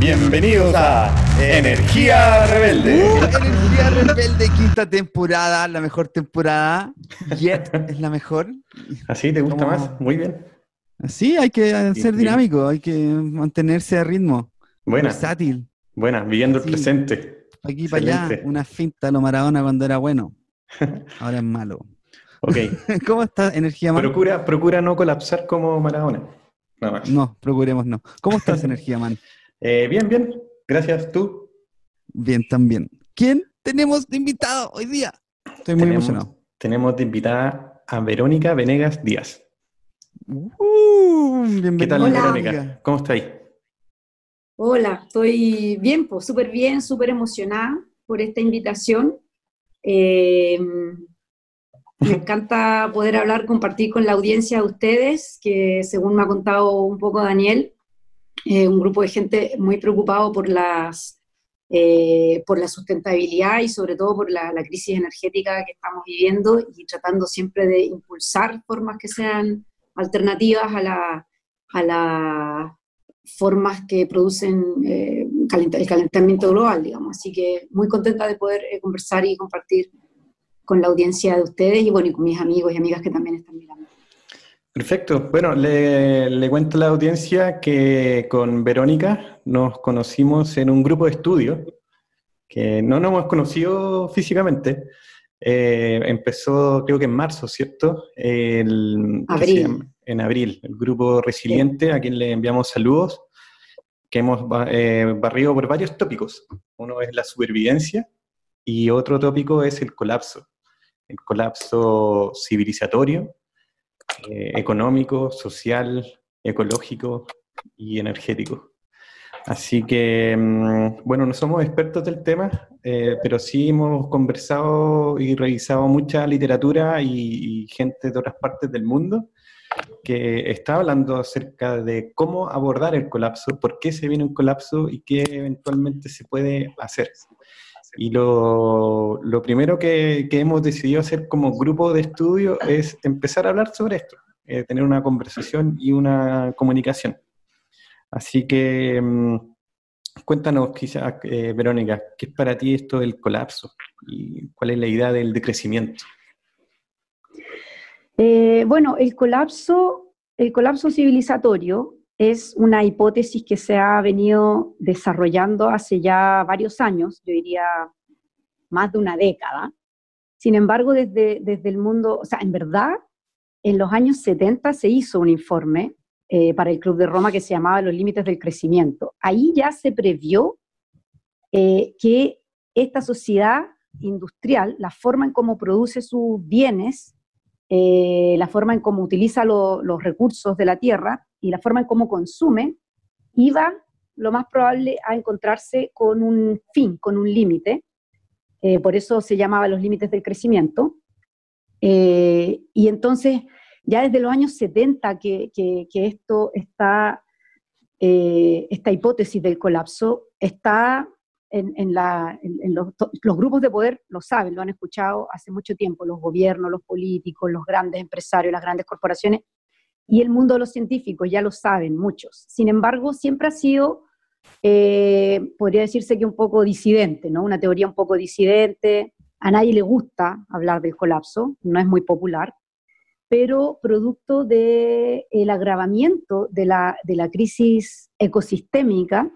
Bienvenidos a Energía Rebelde. Uh, Energía Rebelde, quinta temporada, la mejor temporada. Yet es la mejor. ¿Así te gusta ¿Cómo? más? Muy bien. Sí, hay que ser dinámico, hay que mantenerse a ritmo. Buena, Versátil. buena, viviendo el Sí. presente. Aquí para allá, una finta a lo Maradona cuando era bueno. Ahora es malo. Ok. ¿Cómo está Energía Man? Procura, procura no colapsar como Maradona. Nada más. No, procuremos no. ¿Cómo estás, Energía Man? Eh, bien, bien. Gracias. ¿Tú? Bien, también. ¿Quién tenemos de invitado hoy día? Estoy muy Tenemos- emocionado. Tenemos de invitada a Verónica Venegas Díaz. Uh, bienvenida. ¿Qué tal, Hola. Verónica? ¿Cómo está ahí? Hola, estoy bien, pues súper bien, súper emocionada por esta invitación. Eh, me encanta poder hablar, compartir con la audiencia de ustedes, que según me ha contado un poco Daniel, eh, un grupo de gente muy preocupado por las eh, por la sustentabilidad y sobre todo por la, la crisis energética que estamos viviendo y tratando siempre de impulsar formas que sean alternativas a la, a la formas que producen eh, el calentamiento global, digamos. Así que muy contenta de poder eh, conversar y compartir con la audiencia de ustedes y bueno, y con mis amigos y amigas que también están mirando. Perfecto. Bueno, le, le cuento a la audiencia que con Verónica nos conocimos en un grupo de estudio, que no nos hemos conocido físicamente. Eh, empezó, creo que en marzo, ¿cierto? El, ¿qué se Abril. llama? En abril, el grupo Resiliente, a quien le enviamos saludos, que hemos eh, barrido por varios tópicos. Uno es la supervivencia y otro tópico es el colapso. El colapso civilizatorio, eh, económico, social, ecológico y energético. Así que, mm, bueno, no somos expertos del tema, eh, pero sí hemos conversado y revisado mucha literatura y, y gente de otras partes del mundo que está hablando acerca de cómo abordar el colapso, por qué se viene un colapso y qué eventualmente se puede hacer. Y lo, lo primero que, hemos decidido hacer como grupo de estudio es empezar a hablar sobre esto, eh, tener una conversación y una comunicación. Así que mm, cuéntanos, quizás, eh, Verónica, ¿qué es para ti esto del colapso? ¿Y cuál es la idea del decrecimiento? Eh, bueno, el colapso, el colapso civilizatorio es una hipótesis que se ha venido desarrollando hace ya varios años, yo diría más de una década. Sin embargo, desde, desde el mundo, o sea, en verdad, en los años 70 se hizo un informe eh, para el Club de Roma que se llamaba Los Límites del Crecimiento. Ahí ya se previó eh, que esta sociedad industrial, la forma en cómo produce sus bienes, eh, la forma en cómo utiliza lo- los recursos de la tierra y la forma en cómo consume, iba lo más probable a encontrarse con un fin, con un límite. Eh, por eso se llamaba los límites del crecimiento. Eh, y entonces, ya desde los años 70 que, esto está, eh, esta hipótesis del colapso está en, los grupos de poder, lo saben, lo han escuchado hace mucho tiempo, los gobiernos, los políticos, los grandes empresarios, las grandes corporaciones, y el mundo de los científicos, ya lo saben muchos. Sin embargo, siempre ha sido, eh, podría decirse que un poco disidente, ¿no? Una teoría un poco disidente. A nadie le gusta hablar del colapso, no es muy popular, pero producto del el agravamiento de la, de crisis ecosistémica,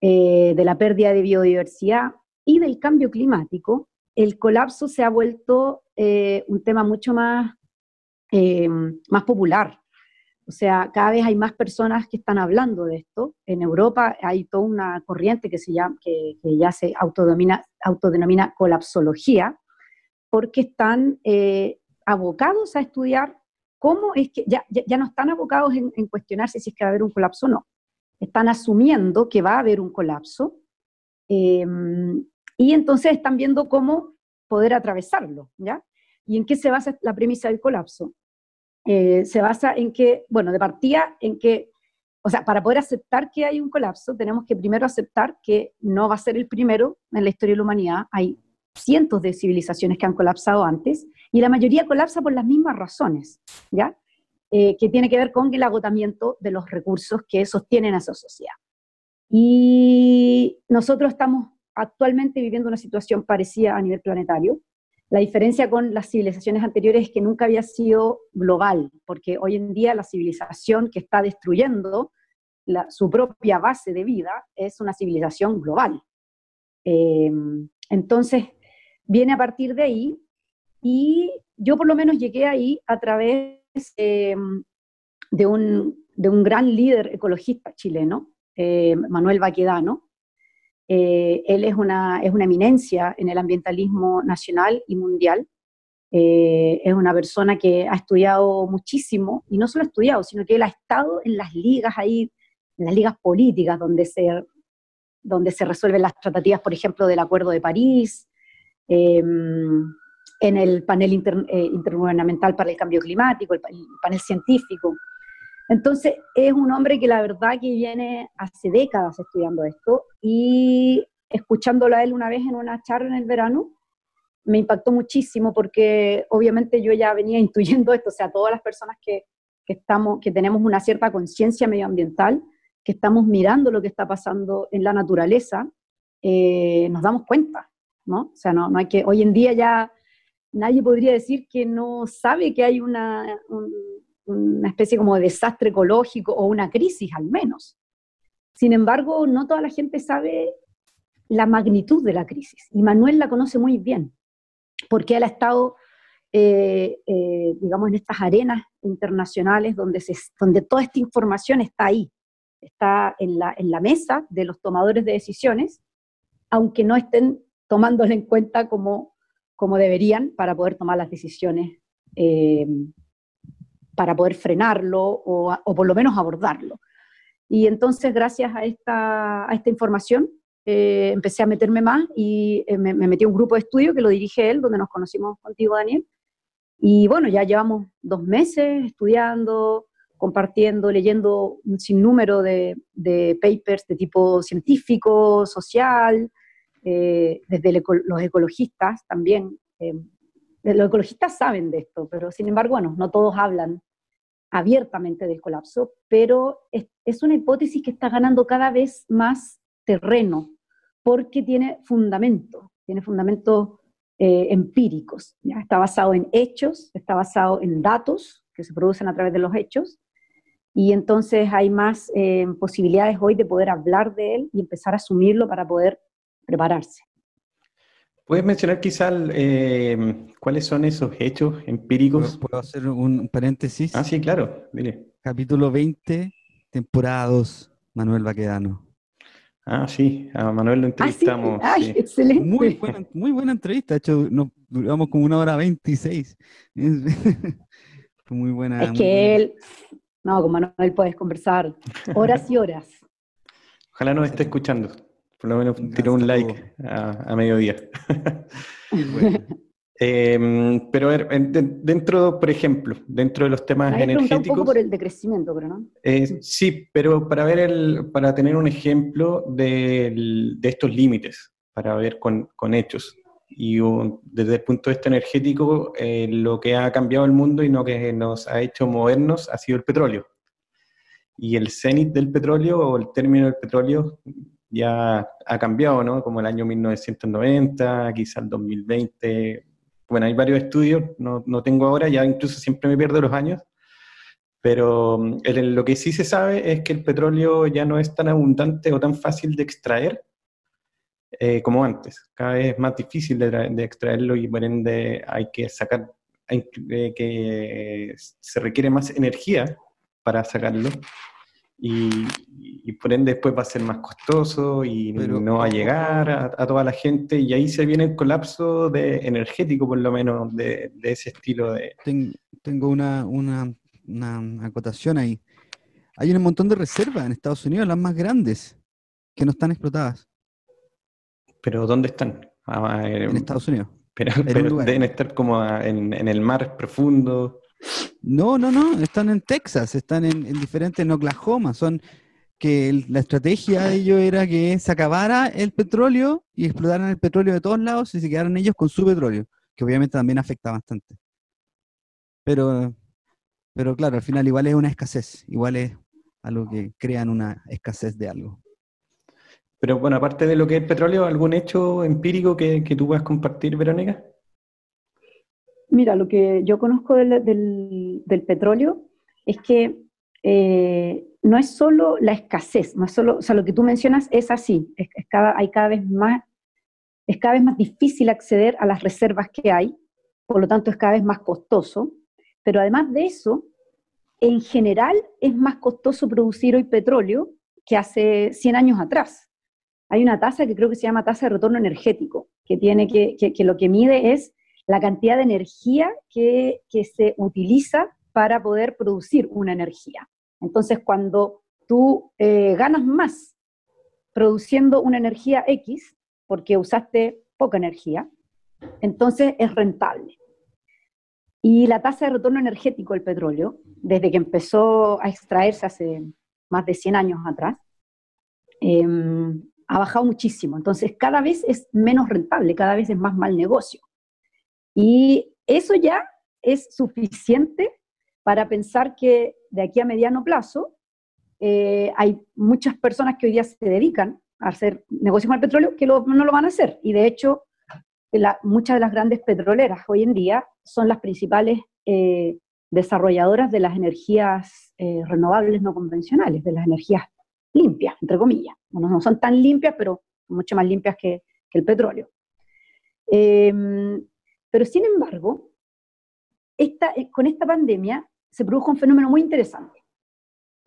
eh, de la pérdida de biodiversidad y del cambio climático, el colapso se ha vuelto eh, un tema mucho más, más popular. O sea, cada vez hay más personas que están hablando de esto. En Europa hay toda una corriente que, se llama, que, ya se autodomina, autodenomina colapsología, porque están eh, abocados a estudiar cómo es que, ya, ya, no están abocados en, cuestionarse si es que va a haber un colapso o no. Están asumiendo que va a haber un colapso eh, Y entonces están viendo cómo poder atravesarlo, ¿ya? ¿Y en qué se basa la premisa del colapso? Eh, se basa en que, bueno, de partida en que, o sea, para poder aceptar que hay un colapso, tenemos que primero aceptar que no va a ser el primero en la historia de la humanidad. Hay cientos de civilizaciones que han colapsado antes y la mayoría colapsa por las mismas razones, ¿ya? Eh, que tiene que ver con el agotamiento de los recursos que sostienen a esa sociedad. Y nosotros estamos actualmente viviendo una situación parecida a nivel planetario. La diferencia con las civilizaciones anteriores es que nunca había sido global, porque hoy en día la civilización que está destruyendo su propia base de vida es una civilización global. Eh, entonces, viene a partir de ahí y yo por lo menos llegué ahí a través eh, de, un, gran líder ecologista chileno, eh, Manuel Baquedano. Eh, él es una, es una eminencia en el ambientalismo nacional y mundial. es una persona que ha estudiado muchísimo, y no solo ha estudiado, sino que él ha estado en las ligas ahí, en las ligas políticas, donde se, donde se resuelven las tratativas, por ejemplo, del Acuerdo de París, en el panel eh, intergubernamental para el cambio climático, el, panel científico. Entonces, es un hombre que la verdad que viene hace décadas estudiando esto y escuchándolo a él una vez en una charla en el verano, me impactó muchísimo porque obviamente yo ya venía intuyendo esto, o sea, todas las personas que, que estamos, que tenemos una cierta conciencia medioambiental, que estamos mirando lo que está pasando en la naturaleza, eh, nos damos cuenta, ¿no? O sea, no, no hay que, hoy en día ya nadie podría decir que no sabe que hay una, una especie como de desastre ecológico o una crisis al menos. Sin embargo, no toda la gente sabe la magnitud de la crisis y Manuel la conoce muy bien porque él ha estado, eh, eh, digamos, en estas arenas internacionales donde, se, donde toda esta información está ahí, está en la, en la mesa de los tomadores de decisiones, aunque no estén tomándola en cuenta como como deberían para poder tomar las decisiones, eh, para poder frenarlo o, por lo menos abordarlo. Y entonces, gracias a esta, a esta información, eh, empecé a meterme más y eh, me, metí a un grupo de estudio que lo dirige él, donde nos conocimos contigo, Daniel. Y bueno, ya llevamos dos meses estudiando, compartiendo, leyendo un sinnúmero de, de papers de tipo científico, social, eh, desde los ecologistas también. Eh, los ecologistas saben de esto, pero sin embargo, bueno, no todos hablan abiertamente del colapso, pero es, una hipótesis que está ganando cada vez más terreno porque tiene fundamento, tiene fundamentos eh, empíricos. Está basado en hechos, está basado en datos que se producen a través de los hechos, y entonces hay más posibilidades hoy de poder hablar de él y empezar a asumirlo para poder prepararse. ¿Puedes mencionar quizás eh, cuáles son esos hechos empíricos? ¿Puedo hacer un paréntesis? Ah, sí, claro, dile. Capítulo 20, temporada 2, Manuel Baquedano. Ah, sí, a Manuel lo ah, entrevistamos. Ay, excelente. Muy buena, muy buena entrevista, de hecho, nos duramos como una hora 26. muy buena. Es que él, no, con Manuel puedes conversar horas y horas. Ojalá nos esté escuchando. Por lo menos tiró un like a, mediodía. Em, pero a ver, dentro, por ejemplo, dentro de los temas energéticos. Un poco por el decrecimiento, pero no. Eh, sí, pero para ver el, para tener un ejemplo de, estos límites, para ver con, hechos. Y desde el punto de vista energético, eh, lo que ha cambiado el mundo y lo que nos ha hecho movernos ha sido el petróleo. Y el cenit del petróleo o el término del petróleo ya ha cambiado, ¿no? Como el año 1990, quizás el 2020. Bueno, hay varios estudios, no, no tengo ahora, ya incluso siempre me pierdo los años, pero mm, lo que sí se sabe es que el petróleo ya no es tan abundante o tan fácil de extraer eh, como antes. Cada vez es más difícil de, extraerlo y por ende hay que sacar, hay eh, que se requiere más energía para sacarlo y, por ende después va a ser más costoso y no va a llegar a, toda la gente y ahí se viene el colapso de, energético por lo menos de, ese estilo de... tengo una, una, acotación ahí. Hay un montón de reservas en Estados Unidos, las más grandes, que no están explotadas. ¿Pero dónde están? Ah, en Estados Unidos. Pero, deben estar como a- en, en el mar profundo. No, no, no, están en Texas, están en, en diferentes, en Oklahoma, son que la estrategia de ellos era que se acabara el petróleo y explotaran el petróleo de todos lados y se quedaran ellos con su petróleo, que obviamente también afecta bastante. Pero, pero claro, al final igual es una escasez, igual es algo que crean una escasez de algo. Pero bueno, aparte de lo que es petróleo, ¿algún hecho empírico que, que tú puedas compartir, Verónica? Mira, lo que yo conozco del, petróleo es que eh, no es solo la escasez, no solo, o sea, lo que tú mencionas es así, es, cada, hay cada vez más, es cada vez más difícil acceder a las reservas que hay, por lo tanto es cada vez más costoso, pero además de eso, en general es más costoso producir hoy petróleo que hace 100 años atrás. Hay una tasa que creo que se llama tasa de retorno energético, que, tiene que- que lo que mide es la cantidad de energía que, se utiliza para poder producir una energía. Entonces, cuando tú eh, ganas más produciendo una energía X, porque usaste poca energía, entonces es rentable. Y la tasa de retorno energético del petróleo, desde que empezó a extraerse hace más de 100 años atrás, em, ha bajado muchísimo. Entonces, cada vez es menos rentable, cada vez es más mal negocio. Y eso ya es suficiente para pensar que de aquí a mediano plazo eh, hay muchas personas que hoy día se dedican a hacer negocios con el petróleo que no lo van a hacer. Y de hecho, muchas de las grandes petroleras hoy en día son las principales eh, desarrolladoras de las energías eh, renovables no convencionales, de las energías limpias, entre comillas. Bueno, no son tan limpias, pero mucho más limpias que, que el petróleo. Em, pero sin embargo, esta, eh, con esta pandemia se produjo un fenómeno muy interesante,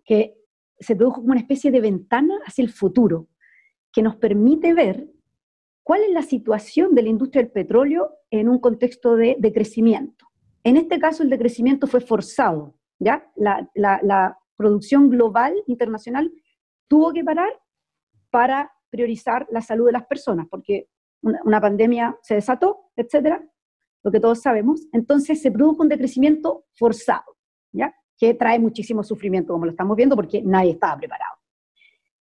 que se produjo como una especie de ventana hacia el futuro, que nos permite ver cuál es la situación de la industria del petróleo en un contexto de, de crecimiento. En este caso, el decrecimiento fue forzado, ¿ya? La producción global, internacional, tuvo que parar para priorizar la salud de las personas, porque una, una pandemia se desató, etcétera, lo que todos sabemos. Entonces se produjo un decrecimiento forzado, ¿ya? Que trae muchísimo sufrimiento, como lo estamos viendo, porque nadie estaba preparado.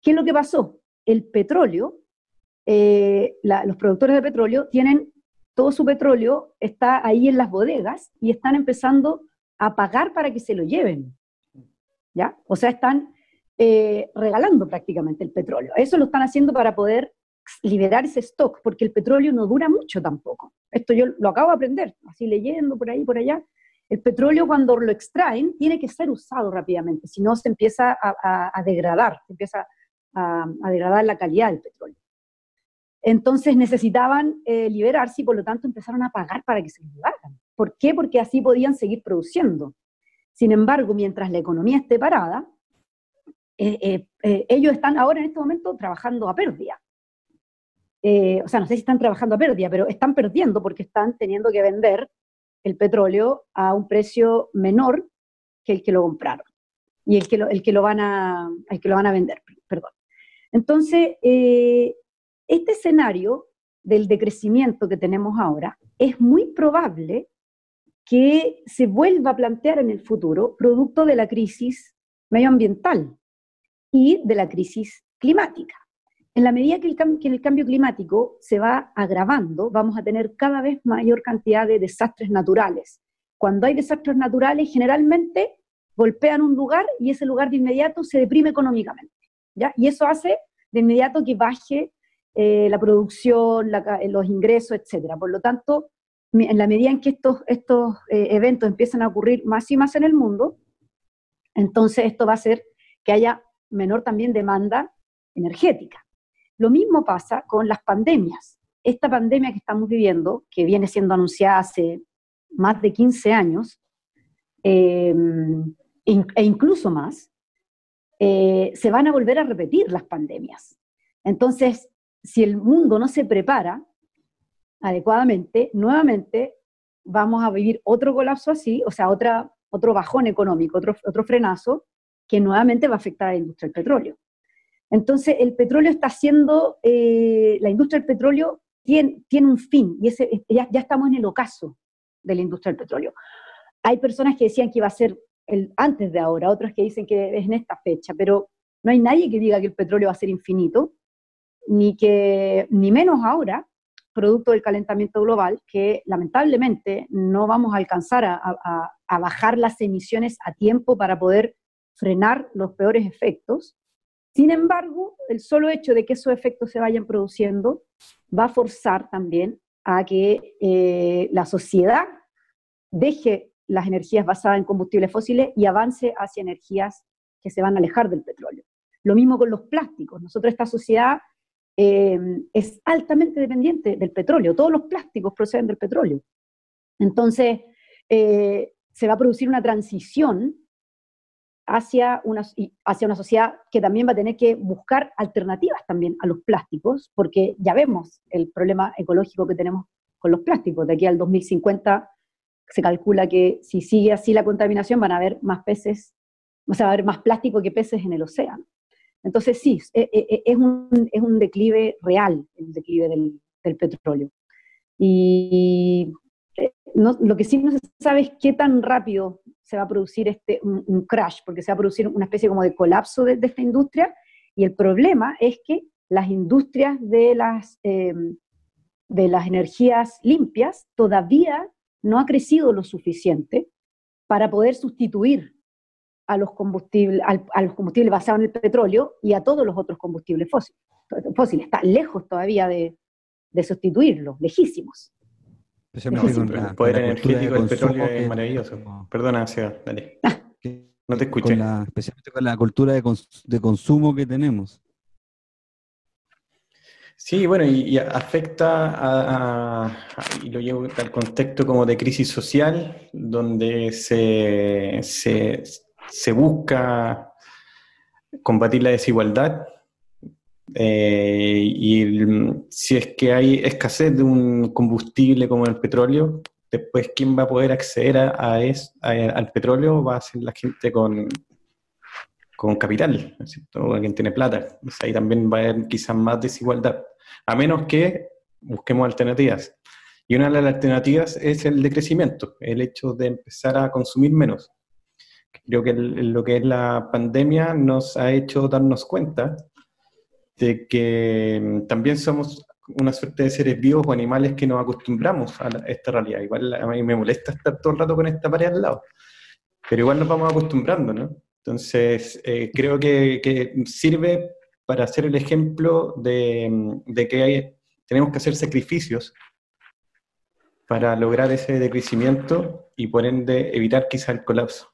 ¿Qué es lo que pasó? El petróleo, eh, la- los productores de petróleo tienen todo su petróleo, está ahí en las bodegas y están empezando a pagar para que se lo lleven. ¿Ya? O sea, están eh, regalando prácticamente el petróleo. Eso lo están haciendo para poder liberar ese stock, porque el petróleo no dura mucho tampoco. Esto yo lo acabo de aprender, así leyendo por ahí, por allá. El petróleo cuando lo extraen tiene que ser usado rápidamente, si no se empieza a, degradar, se empieza a, degradar la calidad del petróleo. Entonces necesitaban eh, liberarse y por lo tanto empezaron a pagar para que se lo llevaran. ¿Por qué? Porque así podían seguir produciendo. Sin embargo, mientras la economía esté parada, eh, eh, ellos están ahora en este momento trabajando a pérdida. Eh, o sea, no sé si están trabajando a pérdida, pero están perdiendo porque están teniendo que vender el petróleo a un precio menor que el que lo compraron y el que lo, el que lo, van, a, el que lo van a vender. Perdón. Entonces, eh, este escenario del decrecimiento que tenemos ahora es muy probable que se vuelva a plantear en el futuro producto de la crisis medioambiental y de la crisis climática. En la medida que el, que el cambio climático se va agravando, vamos a tener cada vez mayor cantidad de desastres naturales. Cuando hay desastres naturales, generalmente golpean un lugar y ese lugar de inmediato se deprime económicamente. ¿ya? Y eso hace de inmediato que baje eh, la producción, los ingresos, etc. Por lo tanto, en la medida en que estos, estos eh, eventos empiezan a ocurrir más y más en el mundo, entonces esto va a hacer que haya menor también demanda energética. Lo mismo pasa con las pandemias. Esta pandemia que estamos viviendo, que viene siendo anunciada hace más de 15 años, in- e incluso más, eh, se van a volver a repetir las pandemias. Entonces, si el mundo no se prepara adecuadamente, nuevamente vamos a vivir otro colapso así, o sea, otra, otro bajón económico, otro, otro frenazo, que nuevamente va a afectar a la industria del petróleo. Entonces, el petróleo está haciendo, eh, la industria del petróleo tiene, un fin y ya, estamos en el ocaso de la industria del petróleo. Hay personas que decían que iba a ser antes de ahora, otras que dicen que es en esta fecha, pero no hay nadie que diga que el petróleo va a ser infinito, ni que, ni menos ahora, producto del calentamiento global, que lamentablemente no vamos a alcanzar a bajar las emisiones a tiempo para poder frenar los peores efectos. Sin embargo, el solo hecho de que esos efectos se vayan produciendo va a forzar también a que eh, la sociedad deje las energías basadas en combustibles fósiles y avance hacia energías que se van a alejar del petróleo. Lo mismo con los plásticos. Nosotros, esta sociedad eh, es altamente dependiente del petróleo. Todos los plásticos proceden del petróleo. Entonces, eh, se va a producir una transición hacia una, hacia una sociedad que también va a tener que buscar alternativas también a los plásticos, porque ya vemos el problema ecológico que tenemos con los plásticos. De aquí al 2050 se calcula que si sigue así la contaminación van a haber más peces, o sea, va a haber más plástico que peces en el océano. Entonces sí, e, e, e, es un, es un declive real, el declive del, del petróleo. Y no, lo que sí no se sabe es qué tan rápido se va a producir este, un, crash, porque se va a producir una especie como de colapso de, esta industria, y el problema es que las industrias de las, em, de las energías limpias todavía no ha crecido lo suficiente para poder sustituir a los combustibles, a los combustibles basados en el petróleo y a todos los otros combustibles fósiles. fósiles. Está lejos todavía de, de sustituirlos, lejísimos el poder energético del petróleo es maravilloso. Perdona, Seba, dale. No te escuché. especialmente con la cultura de, consumo que tenemos. Sí, bueno, y, afecta a, y lo llevo al contexto como de crisis social, donde se, se, se busca combatir la desigualdad, eh, y si es que hay escasez de un combustible como el petróleo, después quién va a poder acceder a, es, al petróleo va a ser la gente con, con capital, ¿no quien tiene plata. ahí también va a haber quizás más desigualdad, a menos que busquemos alternativas. Y una de las alternativas es el decrecimiento, el hecho de empezar a consumir menos. Creo que lo que es la pandemia nos ha hecho darnos cuenta de que mm, también somos una suerte de seres vivos o animales que nos acostumbramos a, esta realidad. Igual a mí me molesta estar todo el rato con esta pared al lado, pero igual nos vamos acostumbrando, ¿no? Entonces, eh, creo que, sirve para hacer el ejemplo de, mm, que tenemos que hacer sacrificios para lograr ese decrecimiento y por ende evitar quizá el colapso.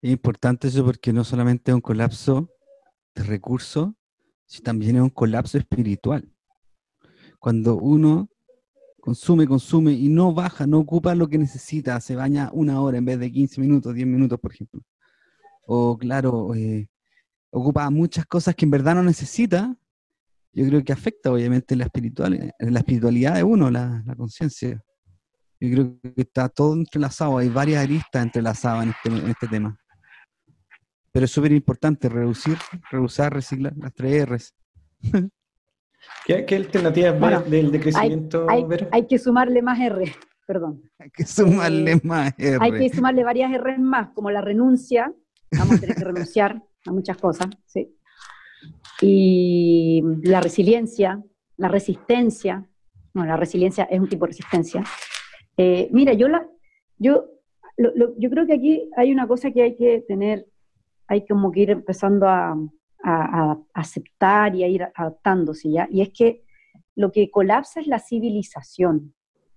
Es importante eso porque no solamente es un colapso recurso, si también es un colapso espiritual. Cuando uno consume, consume y no baja, no ocupa lo que necesita, se baña una hora en vez de 15 minutos, 10 minutos, por ejemplo. O claro, eh, ocupa muchas cosas que en verdad no necesita, yo creo que afecta obviamente la, espiritual, la espiritualidad de uno, la, conciencia. Yo creo que está todo entrelazado, hay varias aristas entrelazadas en este, en este tema. Pero es súper importante reducir, reusar, reciclar las tres R's. ¿Qué, qué alternativas del decrecimiento? Hay, hay, que sumarle más R, perdón. Hay que sumarle eh, más R. Hay que sumarle varias R más, como la renuncia. Vamos a tener que renunciar a muchas cosas, ¿sí? Y la resiliencia, la resistencia. Bueno, la resiliencia es un tipo de resistencia. Eh, mira, yo, la, yo, yo creo que aquí hay una cosa que hay que tener hay como que ir empezando a, aceptar y a ir adaptándose, ¿ya? Y es que lo que colapsa es la civilización,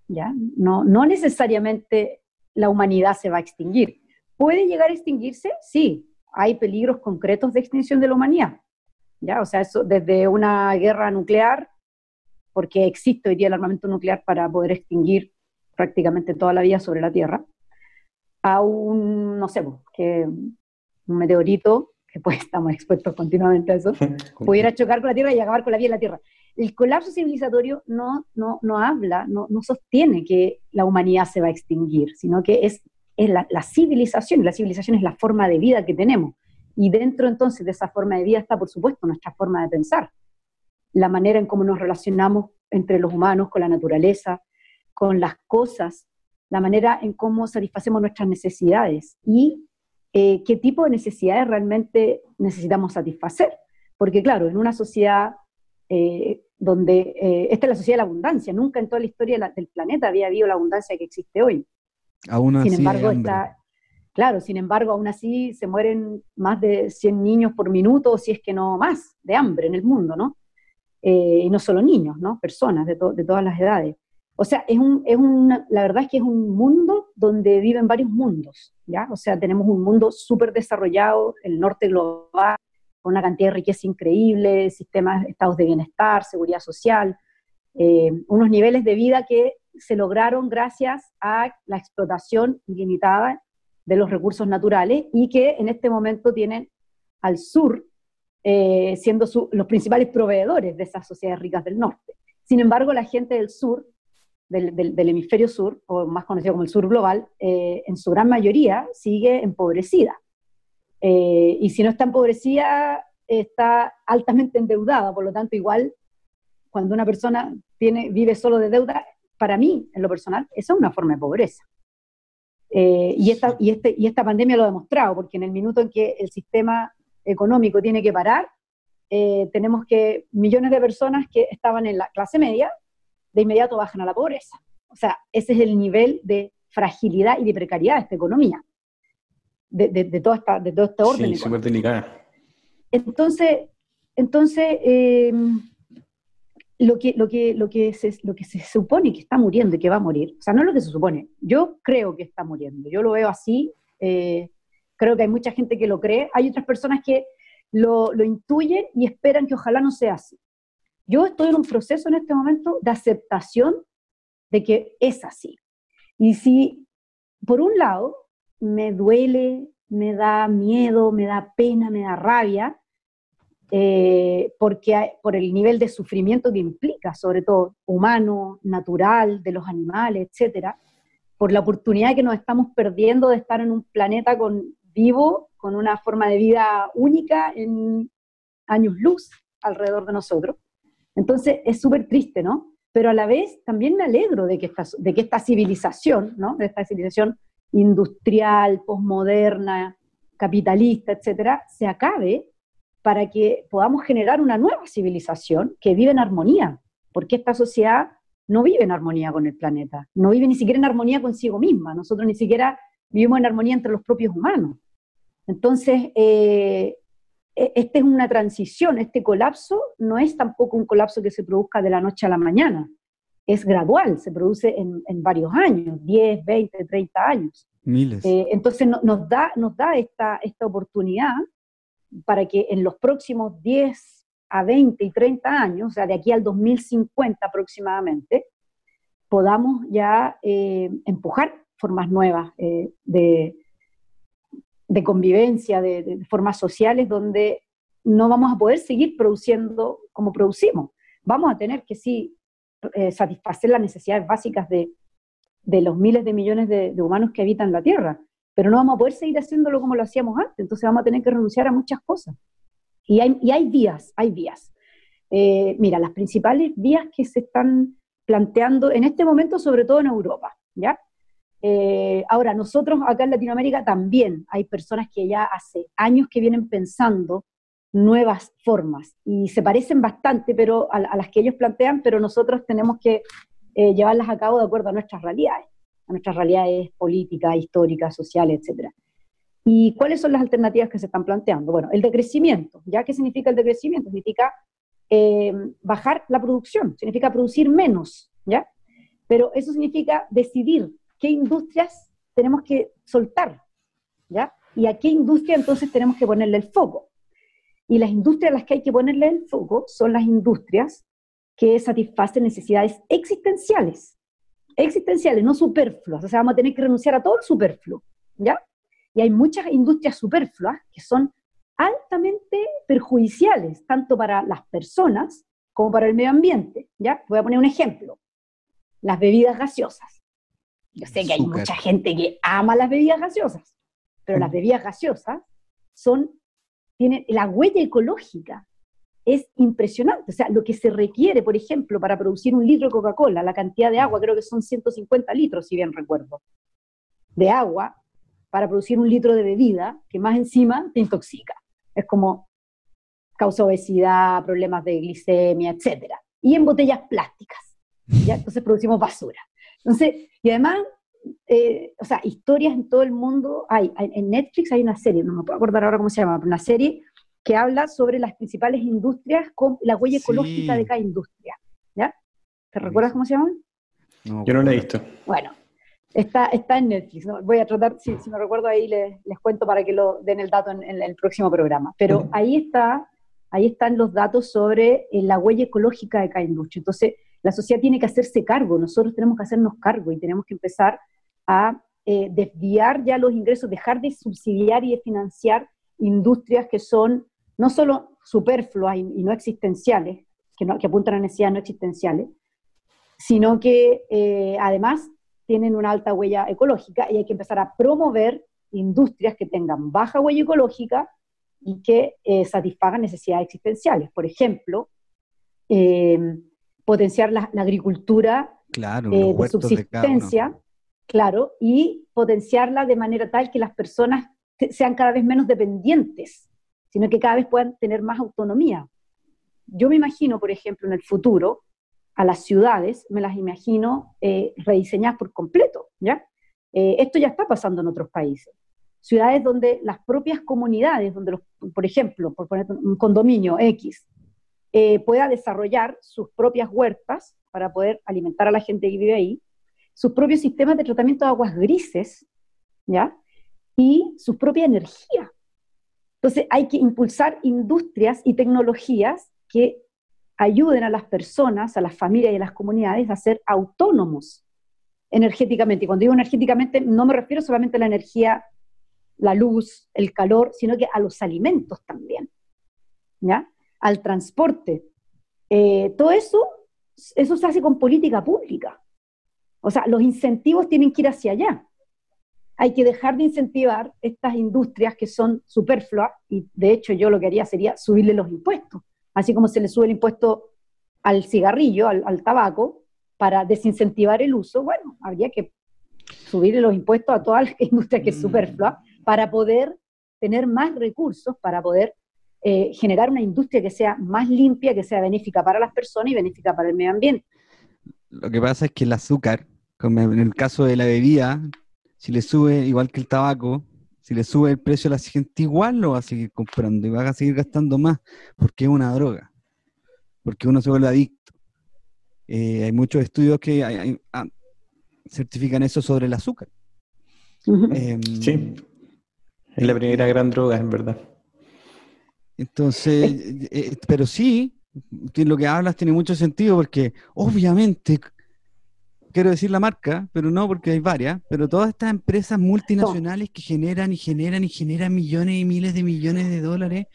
¿ya? No, no necesariamente la humanidad se va a extinguir. ¿Puede llegar a extinguirse? Sí, hay peligros concretos de extinción de la humanidad, ¿ya? O sea, eso desde una guerra nuclear, porque existe hoy día el armamento nuclear para poder extinguir prácticamente toda la vida sobre la Tierra, a un, no sé, que un meteorito, que pues estamos expuestos continuamente a eso, pudiera chocar con la Tierra y acabar con la vida en la Tierra. El colapso civilizatorio no, no, no habla, no, no sostiene que la humanidad se va a extinguir, sino que es, es la, la civilización, la civilización es la forma de vida que tenemos. Y dentro entonces de esa forma de vida está, por supuesto, nuestra forma de pensar. la manera en cómo nos relacionamos entre los humanos con la naturaleza, con las cosas, la manera en cómo satisfacemos nuestras necesidades y eh, qué tipo de necesidades realmente necesitamos satisfacer. Porque claro, en una sociedad eh, donde eh, esta es la sociedad de la abundancia, nunca en toda la historia del planeta había habido la abundancia que existe hoy. Aún sin embargo, está, claro, sin embargo, aún así se mueren más de 100 niños por minuto, si es que no más, de hambre en el mundo, ¿no? y no solo niños, ¿no? Personas de, de todas las edades. O sea, es un, es una, la verdad es que es un mundo donde viven varios mundos, ¿ya? O sea, tenemos un mundo súper desarrollado, el norte global, con una cantidad de riqueza increíble, sistemas, estados de bienestar, seguridad social, eh, unos niveles de vida que se lograron gracias a la explotación ilimitada de los recursos naturales y que en este momento tienen al sur eh, siendo los principales proveedores de esas sociedades ricas del norte. Sin embargo, la gente del sur del, hemisferio sur, o más conocido como el sur global, eh, en su gran mayoría sigue empobrecida. Eh, y si no está empobrecida, está altamente endeudada, por lo tanto, igual, cuando una persona tiene, vive solo de deuda, para mí, en lo personal, eso es una forma de pobreza. Eh, y, esta, y, este, y esta pandemia lo ha demostrado, porque en el minuto en que el sistema económico tiene que parar, tenemos que millones de personas que estaban en la clase media de inmediato bajan a la pobreza. O sea, ese es el nivel de fragilidad y de precariedad de esta economía, de, de, de, todo, esta, de todo este orden. Sí, súper delicada. Entonces, entonces eh, lo, que, lo, que, lo, que se, lo que se supone que está muriendo y que va a morir, o sea, no es lo que se supone, yo creo que está muriendo, yo lo veo así, eh, creo que hay mucha gente que lo cree, hay otras personas que lo, lo intuyen y esperan que ojalá no sea así. Yo estoy en un proceso en este momento de aceptación de que es así. Y si, por un lado, me duele, me da miedo, me da pena, me da rabia, eh, porque por el nivel de sufrimiento que implica, sobre todo humano, natural, de los animales, etcétera, por la oportunidad que nos estamos perdiendo de estar en un planeta con, vivo, con una forma de vida única en años luz alrededor de nosotros. Entonces es súper triste, ¿no? Pero a la vez también me alegro de que esta, de que esta civilización, ¿no? De esta civilización industrial, posmoderna, capitalista, etcétera, se acabe para que podamos generar una nueva civilización que vive en armonía, porque esta sociedad no vive en armonía con el planeta, no vive ni siquiera en armonía consigo misma, nosotros ni siquiera vivimos en armonía entre los propios humanos. Entonces, eh, esta es una transición, este colapso no es tampoco un colapso que se produzca de la noche a la mañana, es gradual, se produce en, varios años, 10, 20, 30 años. Miles. Eh, entonces nos da, nos da esta, esta oportunidad para que en los próximos 10 a 20 y 30 años, o sea, de aquí al 2050 aproximadamente, podamos ya eh, empujar formas nuevas eh, de, de convivencia, de, formas sociales, donde no vamos a poder seguir produciendo como producimos. Vamos a tener que sí eh, satisfacer las necesidades básicas de, los miles de millones de, humanos que habitan la Tierra, pero no vamos a poder seguir haciéndolo como lo hacíamos antes, entonces vamos a tener que renunciar a muchas cosas. Y hay, y hay vías, hay vías. Eh, mira, las principales vías que se están planteando en este momento, sobre todo en Europa, ¿ya? Eh, ahora, nosotros acá en Latinoamérica también hay personas que ya hace años que vienen pensando nuevas formas y se parecen bastante pero a, las que ellos plantean, pero nosotros tenemos que eh, llevarlas a cabo de acuerdo a nuestras realidades, a nuestras realidades políticas, históricas, sociales, etc. ¿Y cuáles son las alternativas que se están planteando? Bueno, el decrecimiento. ¿Ya qué significa el decrecimiento? Significa eh, bajar la producción, significa producir menos, ¿ya? Pero eso significa decidir qué industrias tenemos que soltar, ¿ya? Y a qué industria entonces tenemos que ponerle el foco. Y las industrias a las que hay que ponerle el foco son las industrias que satisfacen necesidades existenciales, existenciales, no superfluas. O sea, vamos a tener que renunciar a todo el superfluo, ¿ya? Y hay muchas industrias superfluas que son altamente perjudiciales, tanto para las personas como para el medio ambiente, ¿ya? Voy a poner un ejemplo. Las bebidas gaseosas. Yo sé que hay mucha gente que ama las bebidas gaseosas, pero las mm. bebidas gaseosas son, tienen la huella ecológica es impresionante. O sea, lo que se requiere, por ejemplo, para producir un litro de Coca-Cola, la cantidad de agua, creo que son 150 litros, si bien recuerdo, de agua para producir un litro de bebida, que más encima te intoxica. Es como causa obesidad, problemas de glicemia, etc. Y en botellas plásticas. ¿ya? Entonces producimos basura. Entonces, y además, eh, o sea, historias en todo el mundo. Hay, en Netflix hay una serie, no me puedo acordar ahora cómo se llama, pero una serie que habla sobre las principales industrias con la huella ecológica de cada industria. ¿Ya? ¿Te recuerdas cómo se llama? Yo no la he visto. Bueno, está, está en Netflix. Voy a tratar, si, si me recuerdo ahí les, les, cuento para que lo den el dato en, en el próximo programa. Pero ahí está, ahí están los datos sobre eh, la huella ecológica de cada industria. Entonces, la sociedad tiene que hacerse cargo, nosotros tenemos que hacernos cargo y tenemos que empezar a eh, desviar ya los ingresos, dejar de subsidiar y de financiar industrias que son no solo superfluas y, no existenciales, que, apuntan a necesidades no existenciales, sino que eh, además tienen una alta huella ecológica y hay que empezar a promover industrias que tengan baja huella ecológica y que eh, satisfagan necesidades existenciales. Por ejemplo, potenciar la, agricultura de subsistencia, claro, y potenciarla de manera tal que las personas sean cada vez menos dependientes sino que cada vez puedan tener más autonomía. Yo me imagino, por ejemplo, en el futuro, a las ciudades, me las imagino eh, rediseñadas por completo, ¿ya? Eh, esto ya está pasando en otros países. Ciudades donde las propias comunidades, donde, los, por ejemplo, por poner un condominio X, eh, pueda desarrollar sus propias huertas para poder alimentar a la gente que vive ahí, sus propios sistemas de tratamiento de aguas grises, ¿ya? Y su propia energía. Entonces hay que impulsar industrias y tecnologías que ayuden a las personas, a las familias y a las comunidades a ser autónomos energéticamente. Y cuando digo energéticamente no me refiero solamente a la energía, la luz, el calor, sino que a los alimentos también, ¿ya? Al transporte. Eh, todo eso, eso se hace con política pública. O sea, los incentivos tienen que ir hacia allá hay que dejar de incentivar estas industrias que son superfluas y de hecho yo lo que haría sería subirle los impuestos, así como se le sube el impuesto al cigarrillo, al, tabaco, para desincentivar el uso, bueno, habría que subirle los impuestos a toda la industria que es mm. superflua para poder tener más recursos, para poder eh, generar una industria que sea más limpia, que sea benéfica para las personas y benéfica para el medio ambiente. Lo que pasa es que el azúcar, como en el caso de la bebida, si le sube, igual que el tabaco, si le sube el precio a la gente, igual lo va a seguir comprando y va a seguir gastando más, porque es una droga, porque uno se vuelve adicto. Eh, hay muchos estudios que ah, certifican eso sobre el azúcar. Em, sí, es la primera gran droga, en verdad. Entonces, eh, eh, pero sí, lo que hablas tiene mucho sentido porque obviamente quiero decir la marca, pero no porque hay varias, pero todas estas empresas multinacionales que generan y generan y generan millones y miles de millones de dólares,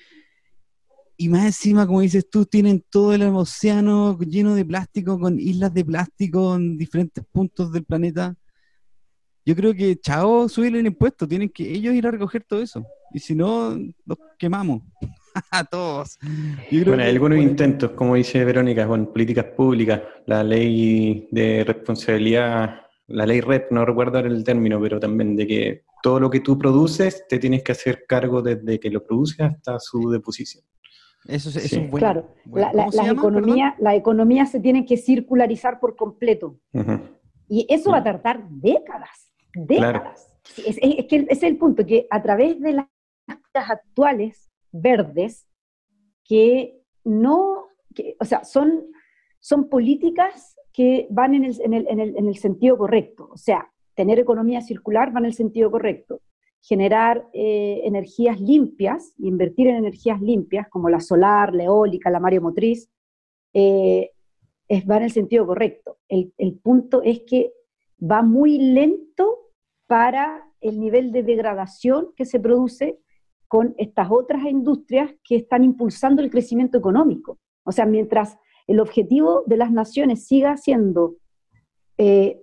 y más encima, como dices tú, tienen todo el océano lleno de plástico, con islas de plástico en diferentes puntos del planeta. Yo creo que, chao, subirle el impuesto, tienen que ellos ir a recoger todo eso, y si no, los quemamos. a todos. Bueno, hay algunos intentos, como dice Verónica, con políticas públicas, la ley de responsabilidad, la ley REP, no recuerdo el término, pero también de que todo lo que tú produces te tienes que hacer cargo desde que lo produces hasta su deposición. Eso, es bueno. Claro, la, economía, la economía se tiene que circularizar por completo. Y eso va a tardar décadas, décadas. Es, es, que ese es el punto, que a través de las actuales verdes que no, o sea, son, son políticas que van en el, en, el, en, el, en el, sentido correcto. O sea, tener economía circular va en el sentido correcto. Generar eh, energías limpias, invertir en energías limpias, como la solar, la eólica, la mareomotriz, eh, es, va en el sentido correcto. El, el punto es que va muy lento para el nivel de degradación que se produce con estas otras industrias que están impulsando el crecimiento económico. O sea, mientras el objetivo de las naciones siga siendo eh,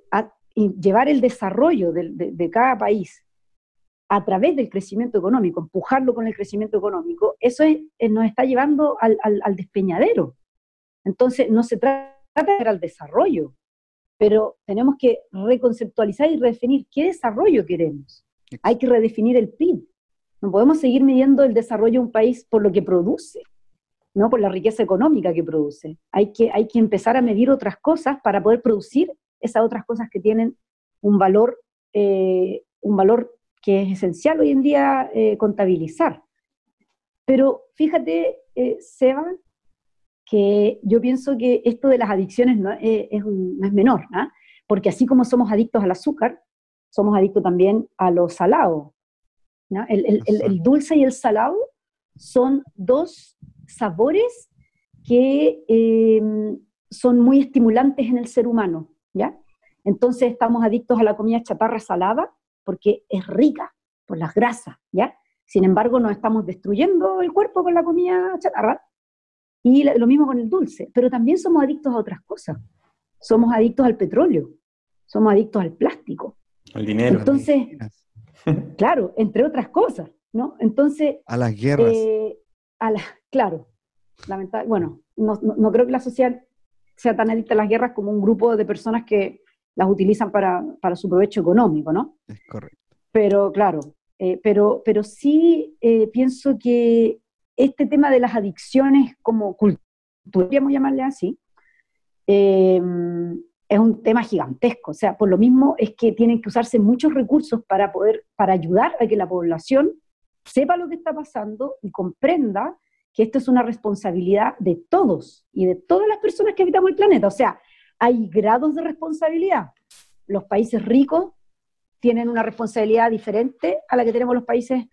llevar el desarrollo de, cada país a través del crecimiento económico, empujarlo con el crecimiento económico, eso es, eh, nos está llevando al, al, despeñadero. Entonces, no se trata de ir al desarrollo, pero tenemos que reconceptualizar y redefinir qué desarrollo queremos. Hay que redefinir el PIB. No podemos seguir midiendo el desarrollo de un país por lo que produce, no por la riqueza económica que produce. Hay que, hay que empezar a medir otras cosas para poder producir esas otras cosas que tienen un valor, eh, un valor que es esencial hoy en día eh, contabilizar. Pero fíjate, eh, Seba, que yo pienso que esto de las adicciones no es, menor, ¿ah? porque así como somos adictos al azúcar, somos adictos también a los salados. El, dulce y el salado son dos sabores que em, son muy estimulantes en el ser humano, ¿ya? Entonces estamos adictos a la comida chatarra salada porque es rica por las grasas, ¿ya? Sin embargo, nos estamos destruyendo el cuerpo con la comida chatarra y lo mismo con el dulce, pero también somos adictos a otras cosas. Somos adictos al petróleo, somos adictos al plástico. Al dinero. Entonces, claro, entre otras cosas, ¿no? Entonces... A las guerras. Eh, a la, claro, lamentable, bueno, no, no, creo que la sociedad sea tan adicta a las guerras como un grupo de personas que las utilizan para, para su provecho económico, ¿no? Es correcto. Pero claro, eh, pero, pero sí eh, pienso que este tema de las adicciones como cultura, podríamos llamarle así, em, es un tema gigantesco. O sea, por lo mismo es que tienen que usarse muchos recursos para poder, para ayudar a que la población sepa lo que está pasando y comprenda que esto es una responsabilidad de todos y de todas las personas que habitamos el planeta. O sea, hay grados de responsabilidad. Los países ricos tienen una responsabilidad diferente a la que tenemos los países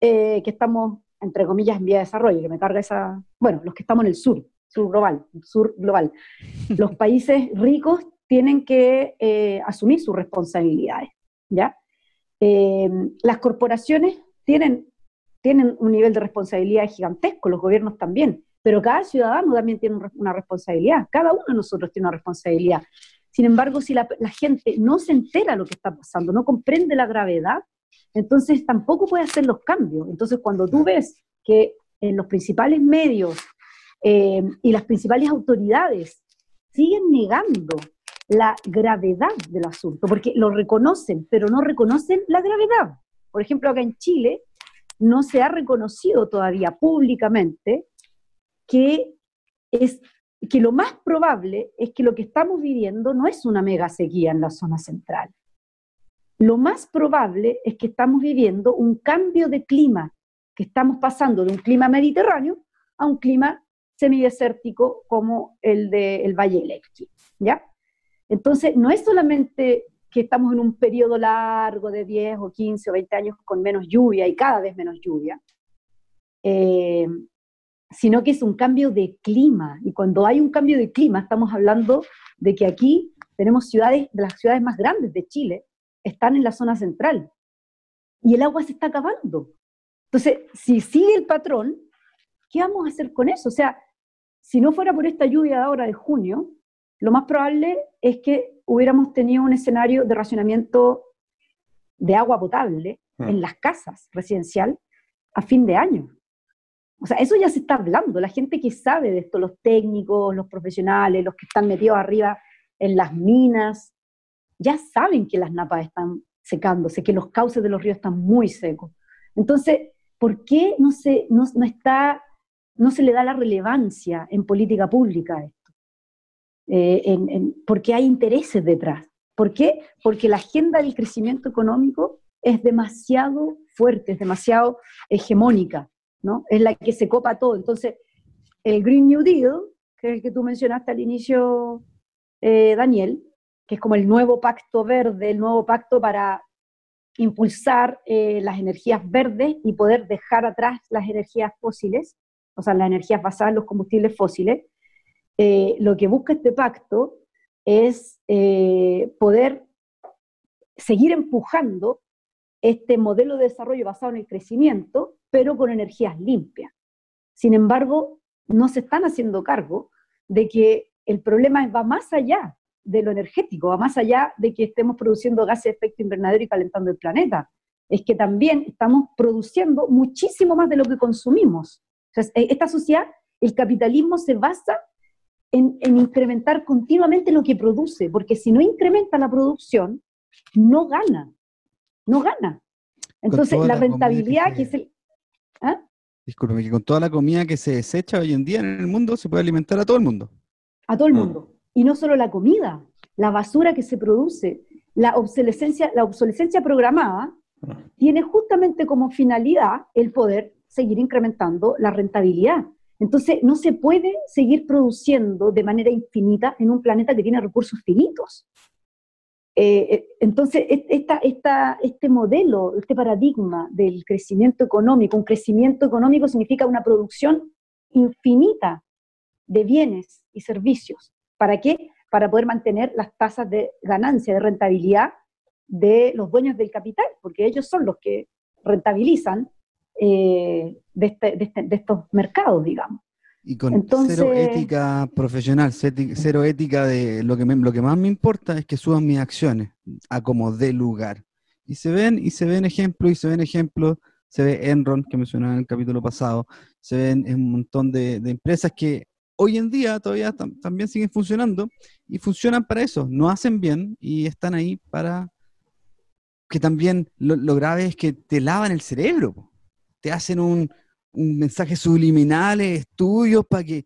eh, que estamos, entre comillas, en vía de desarrollo, que me carga esa, bueno, los que estamos en el sur, sur global, sur global. Los países ricos tienen que eh, asumir sus responsabilidades, ¿ya? Eh, las corporaciones tienen, tienen un nivel de responsabilidad gigantesco, los gobiernos también, pero cada ciudadano también tiene una responsabilidad, cada uno de nosotros tiene una responsabilidad. Sin embargo, si la, gente no se entera de lo que está pasando, no comprende la gravedad, entonces tampoco puede hacer los cambios. Entonces, cuando tú ves que en los principales medios eh, y las principales autoridades siguen negando la gravedad del asunto, porque lo reconocen, pero no reconocen la gravedad. Por ejemplo, acá en Chile no se ha reconocido todavía públicamente que, es, que lo más probable es que lo que estamos viviendo no es una mega sequía en la zona central. Lo más probable es que estamos viviendo un cambio de clima, que estamos pasando de un clima mediterráneo a un clima semidesértico como el del Valle Electric, ¿ya? Entonces, no es solamente que estamos en un periodo largo de 10 o 15 o 20 años con menos lluvia y cada vez menos lluvia, eh, sino que es un cambio de clima. Y cuando hay un cambio de clima, estamos hablando de que aquí tenemos ciudades, de las ciudades más grandes de Chile, están en la zona central. Y el agua se está acabando. Entonces, si sigue el patrón, ¿qué vamos a hacer con eso? O sea, si no fuera por esta lluvia de ahora de junio, lo más probable es que hubiéramos tenido un escenario de racionamiento de agua potable hmm. en las casas residencial a fin de año. O sea, eso ya se está hablando. La gente que sabe de esto, los técnicos, los profesionales, los que están metidos arriba en las minas, ya saben que las napas están secándose, que los cauces de los ríos están muy secos. Entonces, ¿por qué no se, no, está, no se le da la relevancia en política pública a esto? Eh, porque hay intereses detrás. ¿Por qué? Porque la agenda del crecimiento económico es demasiado fuerte, es demasiado hegemónica. ¿no? Es la que se copa todo. Entonces, el Green New Deal, que es el que tú mencionaste al inicio, eh, Daniel, que es como el nuevo pacto verde, el nuevo pacto para impulsar eh, las energías verdes y poder dejar atrás las energías fósiles, o sea, las energías basadas en los combustibles fósiles, eh, lo que busca este pacto es poder seguir empujando este modelo de desarrollo basado en el crecimiento pero con energías limpias. Sin embargo, no se están haciendo cargo de que el problema va más allá de lo energético, va más allá de que estemos produciendo gases de efecto invernadero y calentando el planeta. es que también estamos produciendo muchísimo más de lo que consumimos. Esta sociedad, el capitalismo se basa en, incrementar continuamente lo que produce, porque si no incrementa la producción, no gana, no gana. Entonces, la, rentabilidad, que, es el... ¿ah? Disculpe, que con toda la comida que se desecha hoy en día en el mundo, se puede alimentar a todo el mundo. A todo el mm. mundo. Y no solo la comida, la basura que se produce, la obsolescencia, la obsolescencia programada, ah. tiene justamente como finalidad el poder seguir incrementando la rentabilidad. Entonces, no se puede seguir produciendo de manera infinita en un planeta que tiene recursos finitos. Eh, eh, entonces, esta, este modelo, este paradigma del crecimiento económico, un crecimiento económico significa una producción infinita de bienes y servicios. ¿Para qué? Para poder mantener las tasas de ganancia, de rentabilidad de los dueños del capital, porque ellos son los que rentabilizan eh, este, este, de, estos mercados, digamos. Y con cero ética profesional, cero ética de lo que, lo que más me importa es que suban mis acciones a como de lugar. Y se ven, y se ven ejemplos, y se ven ejemplos, se ve Enron, que mencionaba en el capítulo pasado, se ven un montón de, empresas que hoy en día todavía también siguen funcionando y funcionan para eso, no hacen bien y están ahí para que también lo, lo grave es que te lavan el cerebro te hacen un, mensaje subliminal, estudios para que...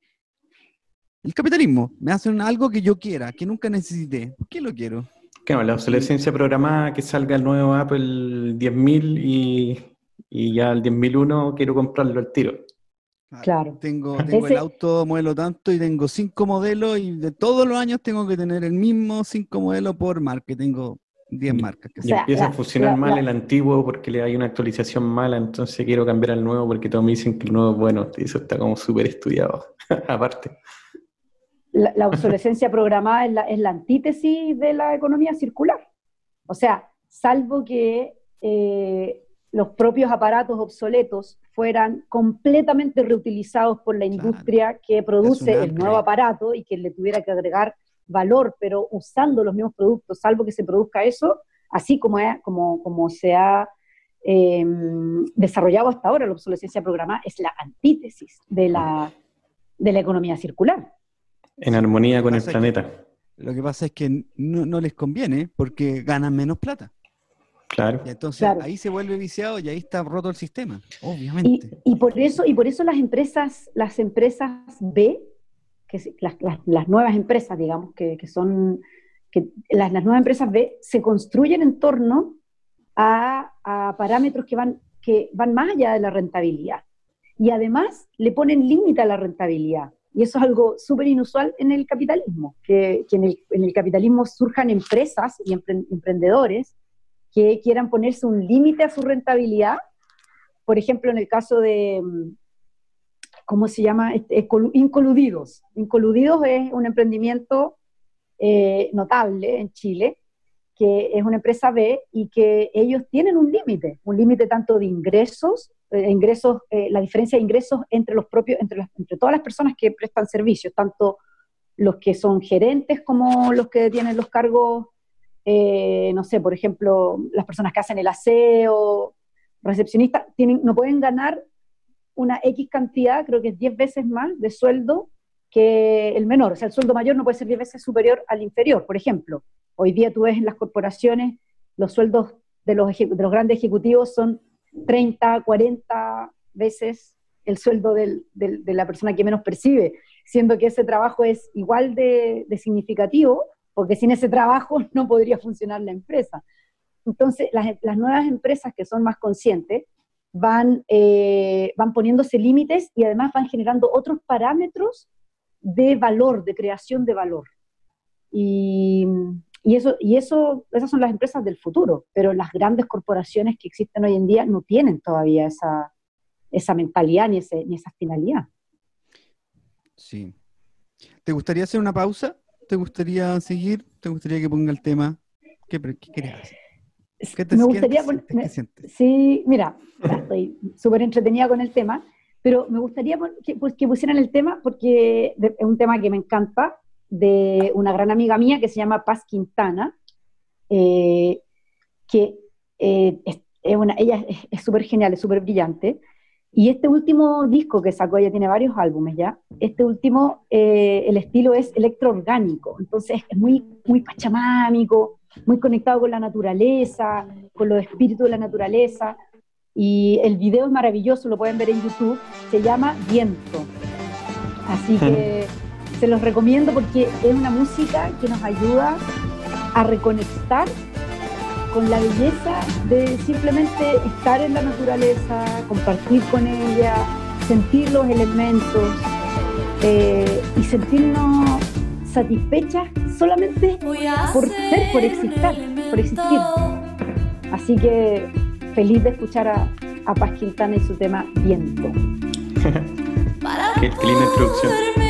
El capitalismo, me hacen algo que yo quiera, que nunca necesité. ¿Por qué lo quiero? Claro, la obsolescencia programada, que salga el nuevo Apple 10.000 y, y ya el 10.001 quiero comprarlo al tiro. Claro. Tengo, tengo el auto modelo tanto y tengo cinco modelos y de todos los años tengo que tener el mismo cinco modelos por marca. Tengo 10 marcas. y empieza a funcionar mal el antiguo porque le hay una actualización mala, entonces quiero cambiar al nuevo porque todos me dicen que el nuevo es bueno. Y eso está como súper estudiado, aparte. La, obsolescencia programada es la, es la, antítesis de la economía circular. O sea, salvo que eh, los propios aparatos obsoletos fueran completamente reutilizados por la industria que produce el nuevo aparato y que le tuviera que agregar valor, pero usando los mismos productos, salvo que se produzca eso, así como, como, como se ha em, desarrollado hasta ahora la obsolescencia programada, es la antítesis de la, de la economía circular. En armonía con el planeta. lo que pasa es que no, les conviene porque ganan menos plata. Claro. Y entonces ahí se vuelve viciado y ahí está roto el sistema, obviamente. Y, y, por eso, y por eso las empresas, las empresas B que las, las, nuevas empresas, digamos, que, que son, que las, las, nuevas empresas B se construyen en torno a, a, parámetros que van, que van más allá de la rentabilidad. Y además le ponen límite a la rentabilidad. Y eso es algo súper inusual en el capitalismo, que, que en, el, en, el, capitalismo surjan empresas y emprendedores que quieran ponerse un límite a su rentabilidad. Por ejemplo, en el caso de, ¿cómo se llama? Este, Incoludidos. Incoludidos es un emprendimiento eh, notable en Chile, que es una empresa B y que ellos tienen un límite, un límite tanto de ingresos, eh, ingresos eh, la diferencia de ingresos entre los propios, entre, entre todas las personas que prestan servicios, tanto los que son gerentes como los que tienen los cargos, no sé, por ejemplo, las personas que hacen el aseo, recepcionistas, tienen, no pueden ganar una X cantidad, creo que es 10 veces más de sueldo que el menor. O sea, el sueldo mayor no puede ser 10 veces superior al inferior. Por ejemplo, hoy día tú ves en las corporaciones los sueldos de los, de los grandes ejecutivos son 30, 40 veces el sueldo de la persona que menos percibe, siendo que ese trabajo es igual de, significativo, porque sin ese trabajo no podría funcionar la empresa. Entonces, las nuevas empresas que son más conscientes van, eh, van poniéndose límites y además van generando otros parámetros de valor, de creación de valor. Y, eso, y eso, esas son las empresas del futuro, pero las grandes corporaciones que existen hoy en día no tienen todavía esa, esa mentalidad ni, ese, ni esa finalidad. Sí. ¿Te gustaría hacer una pausa? ¿Te gustaría seguir? ¿Te gustaría que ponga el tema? ¿Qué, qué querías hacer? Me gustaría Sí, mira, estoy súper entretenida con el tema, pero me gustaría que, pues, que, pusieran el tema porque es un tema que me encanta, de una gran amiga mía que se llama Paz Quintana, eh, que eh, es una, ella es súper genial, es súper brillante. Y este último disco que sacó, ella tiene varios álbumes ya, este último, eh, el estilo es electroorgánico, entonces es muy, muy pachamámico, muy conectado con la naturaleza, con los espíritus de la naturaleza. Y el video es maravilloso, lo pueden ver en YouTube, se llama Viento. Así que se los recomiendo porque es una música que nos ayuda a reconectar con la belleza de simplemente estar en la naturaleza, compartir con ella, sentir los elementos eh, y sentirnos satisfechas solamente por ser, por existir, por existir. Así que feliz de escuchar a, a Paz Quintana y su tema Viento. qué, qué linda introducción.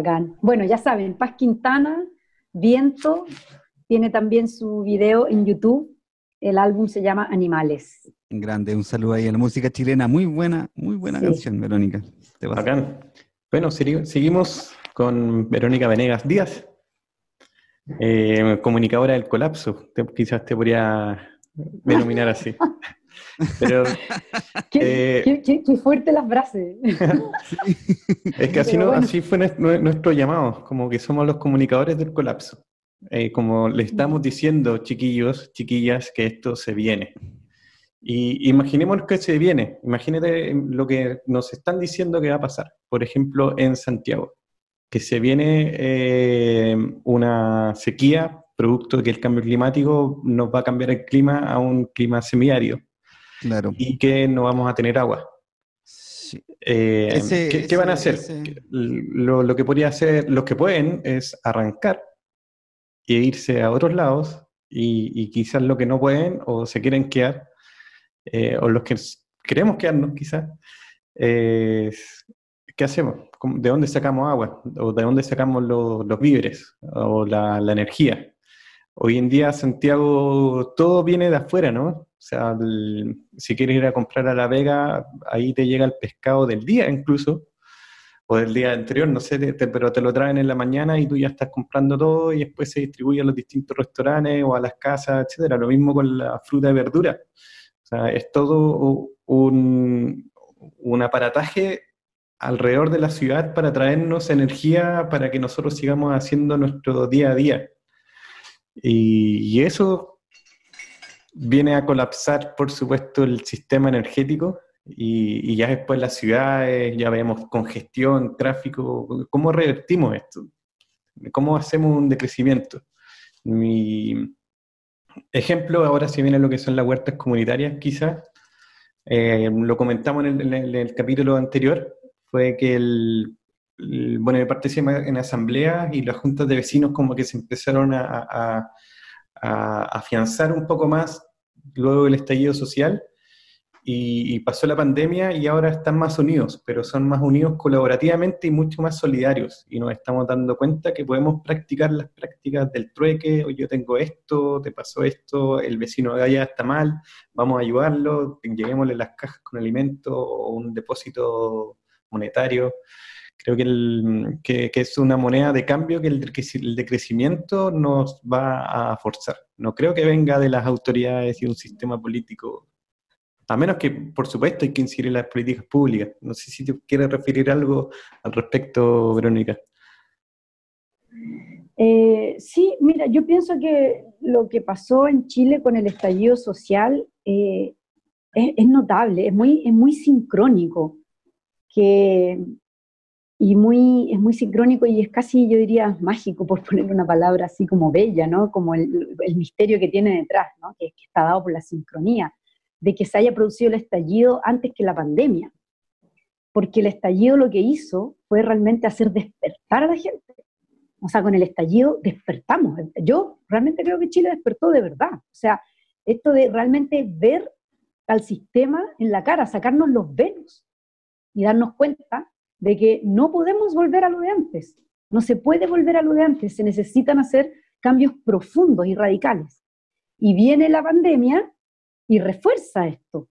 Bacán. Bueno, ya saben, Paz Quintana, Viento, tiene también su video en YouTube. El álbum se llama Animales. Grande, un saludo ahí a la música chilena. Muy buena, muy buena Sí. canción, Verónica. Te vas. Bacán. Bueno, segui- seguimos con Verónica Venegas Díaz, eh, comunicadora del colapso. Te- quizás te podría denominar así. Pero Qué, Eh, qué- qué- qué fuerte las frases. es que así, no- bueno. así fue nuestro, nuestro llamado, como que somos los comunicadores del colapso. Eh, como le estamos diciendo, chiquillos, chiquillas, que esto se viene. Y imaginemos que se viene. Imagínate lo que nos están diciendo que va a pasar. Por ejemplo, en Santiago, que se viene eh, una sequía, producto de que el cambio climático nos va a cambiar el clima a un clima semiárido Claro. y que no vamos a tener agua. Sí. Eh, Ese- ¿qué, qué van a hacer? ese- Lo, lo que podría hacer, los que pueden, es arrancar e irse a otros lados y, y quizás lo que no pueden o se quieren quedar, eh, o los que queremos quedarnos quizás, es, ¿qué hacemos? ¿Cómo- ¿De dónde sacamos agua? ¿O de dónde sacamos los, los víveres? ¿O la, la energía? Hoy en día Santiago todo viene de afuera, ¿no? O sea, el- si quieres ir a comprar a La Vega, ahí te llega el pescado del día incluso, o del día anterior, no sé, te- pero te lo traen en la mañana y tú ya estás comprando todo y después se distribuye a los distintos restaurantes o a las casas, etcétera. Lo mismo con la fruta y verdura. O sea, es todo un, un aparataje alrededor de la ciudad para traernos energía para que nosotros sigamos haciendo nuestro día a día. Y, y eso viene a colapsar, por supuesto, el sistema energético y, ya después las ciudades, ya vemos congestión, tráfico. ¿Cómo revertimos esto? ¿Cómo hacemos un decrecimiento? Mi ejemplo, ahora si viene lo que son las huertas comunitarias, quizás, eh, lo comentamos en el, capítulo anterior, fue que el, el- bueno, me participé en asambleas y las juntas de vecinos como que se empezaron a- a afianzar un poco más luego del estallido social. Y, y pasó la pandemia y ahora están más unidos, pero son más unidos colaborativamente y mucho más solidarios. Y nos estamos dando cuenta que podemos practicar las prácticas del trueque, o yo tengo esto, te pasó esto, el vecino de allá está mal, vamos a ayudarlo, lleguémosle las cajas con alimento o un depósito monetario. Creo que, el- que- es una moneda de cambio que el decrecimiento nos va a forzar. No creo que venga de las autoridades y un sistema político, a menos que, por supuesto, hay que incidir en las políticas públicas. No sé si te quieres referir algo al respecto, Verónica. Eh, sí, mira, yo pienso que lo que pasó en Chile con el estallido social eh, es, es notable, es muy, es muy sincrónico, que, y muy, es muy sincrónico y es casi, yo diría, mágico, por ponerle una palabra así como bella, ¿no? Como el, el misterio que tiene detrás, ¿no? Que, que está dado por la sincronía, de que se haya producido el estallido antes que la pandemia. Porque el estallido lo que hizo fue realmente hacer despertar a la gente. O sea, con el estallido despertamos. Yo realmente creo que Chile despertó de verdad. O sea, esto de realmente ver al sistema en la cara, sacarnos los velos y darnos cuenta de que no podemos volver a lo de antes. No se puede volver a lo de antes. Se necesitan hacer cambios profundos y radicales. Y viene la pandemia y refuerza esto.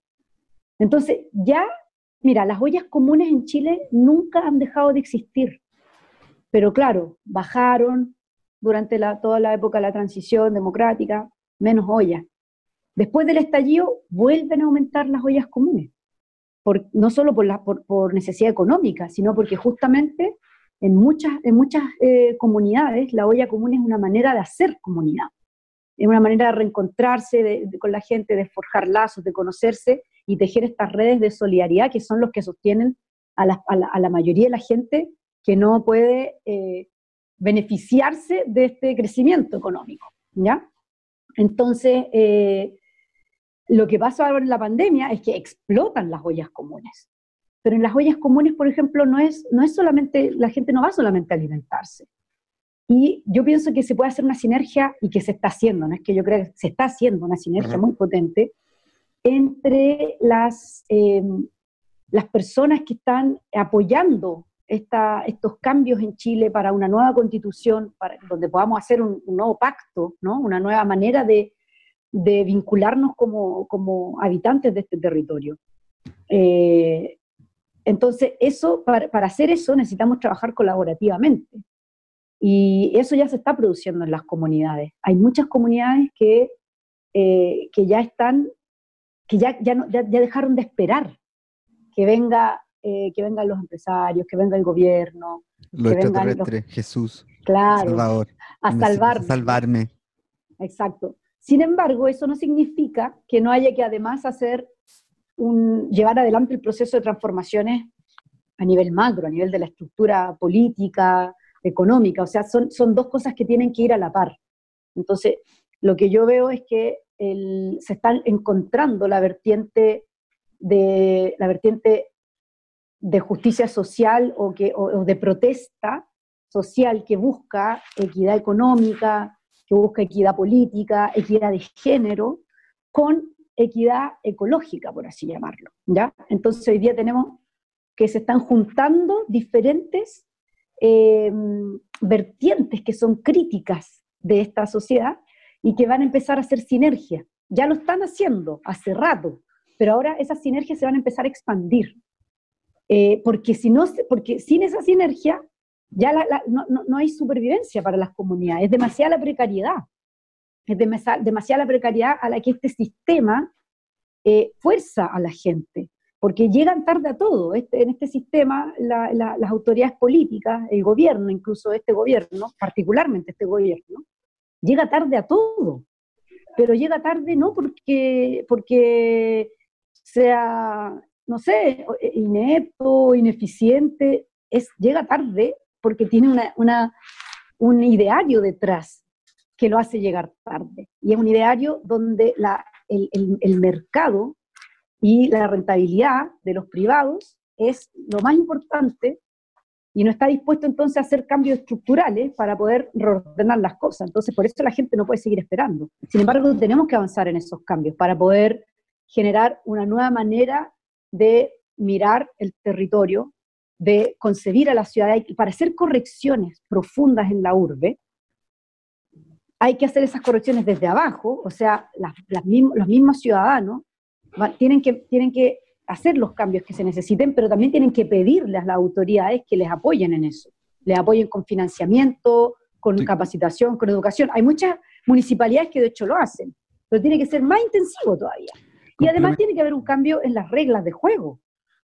Entonces, ya, mira, las ollas comunes en Chile nunca han dejado de existir. Pero claro, bajaron durante toda la época de la transición democrática, menos ollas. Después del estallido vuelven a aumentar las ollas comunes, por, no solo por, la, por, por, necesidad económica, sino porque justamente en muchas, en muchas eh, comunidades la olla común es una manera de hacer comunidad, es una manera de reencontrarse de, de, con la gente, de forjar lazos, de conocerse y tejer estas redes de solidaridad que son los que sostienen a la, a la, a la mayoría de la gente que no puede eh, beneficiarse de este crecimiento económico, ¿ya? Entonces, eh, lo que pasa ahora en la pandemia es que explotan las ollas comunes. Pero en las ollas comunes, por ejemplo, no es, no es solamente, la gente no va solamente a alimentarse. Y yo pienso que se puede hacer una sinergia, y que se está haciendo, no es que yo creo que se está haciendo una sinergia uh -huh. muy potente, entre las, eh, las personas que están apoyando esta- estos cambios en Chile para una nueva constitución, para, donde podamos hacer un, un nuevo pacto, ¿no? una nueva manera de, de vincularnos como, como habitantes de este territorio. Eh, entonces, eso, para, para hacer eso necesitamos trabajar colaborativamente. Y eso ya se está produciendo en las comunidades. Hay muchas comunidades que, eh, que ya están, que ya, ya, no- ya, ya dejaron de esperar que, venga, eh, que vengan los empresarios, que venga el gobierno, Lo que vengan los- Jesús, claro, Salvador. a necesitas salvar. salvarme. Exacto. Sin embargo, eso no significa que no haya que además hacer llevar adelante el proceso de transformaciones a nivel macro, a nivel de la estructura política, económica. O sea, son, dos cosas que tienen que ir a la par. Entonces, lo que yo veo es que se están encontrando la vertiente de la vertiente de justicia social o de protesta social que busca equidad económica, que busca equidad política, equidad de género, con equidad ecológica, por así llamarlo. ¿ya? Entonces hoy día tenemos que se están juntando diferentes eh, vertientes que son críticas de esta sociedad y que van a empezar a hacer sinergia. Ya lo están haciendo hace rato, pero ahora esas sinergias se van a empezar a expandir. Eh, porque, si no, porque sin esa sinergia ya la- no, no- no hay supervivencia para las comunidades, es demasiada la precariedad, es demasiada la precariedad a la que este sistema eh, fuerza a la gente, porque llegan tarde a todo. Este- en este sistema la- la- las autoridades políticas, el gobierno, incluso este gobierno, particularmente este gobierno, llega tarde a todo, pero llega tarde no porque, porque sea, no sé, eh, inepto, ineficiente, es, llega tarde porque tiene una, una- un ideario detrás que lo hace llegar tarde. Y es un ideario donde la, el, el- el mercado y la rentabilidad de los privados es lo más importante y no está dispuesto entonces a hacer cambios estructurales para poder reordenar las cosas. Entonces, por eso la gente no puede seguir esperando. Sin embargo, tenemos que avanzar en esos cambios para poder generar una nueva manera de mirar el territorio, de concebir a la ciudad y para hacer correcciones profundas en la urbe, hay que hacer esas correcciones desde abajo, o sea, las- las mism- los mismos ciudadanos tienen que, tienen que hacer los cambios que se necesiten, pero también tienen que pedirle a las autoridades que les apoyen en eso, les apoyen con financiamiento, con Sí. capacitación, con educación. Hay muchas municipalidades que de hecho lo hacen, pero tiene que ser más intensivo todavía. Y además tiene que haber un cambio en las reglas de juego.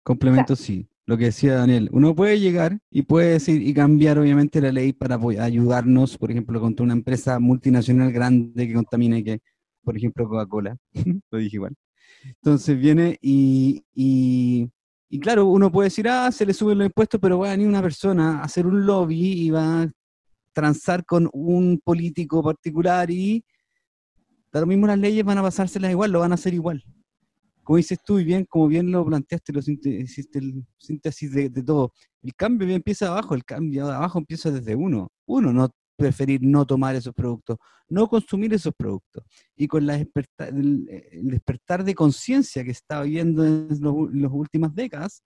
Complemento, sí. Lo que decía Daniel, uno puede llegar y puede decir y cambiar obviamente la ley para ayudarnos, por ejemplo, contra una empresa multinacional grande que contamine, que, por ejemplo, Coca-Cola, lo dije igual. Entonces viene y, y, y claro, uno puede decir, ah, se le suben los impuestos, pero va a venir una persona a hacer un lobby y va a transar con un político particular y da lo mismo las leyes, van a pasárselas igual, lo van a hacer igual como dices tú y bien, como bien lo planteaste, lo hiciste el síntesis de, de todo, el cambio bien empieza abajo, el cambio de abajo empieza desde uno. Uno no preferir no tomar esos productos, no consumir esos productos. Y con la desperta- el, el despertar de conciencia que está habiendo en las últimas décadas,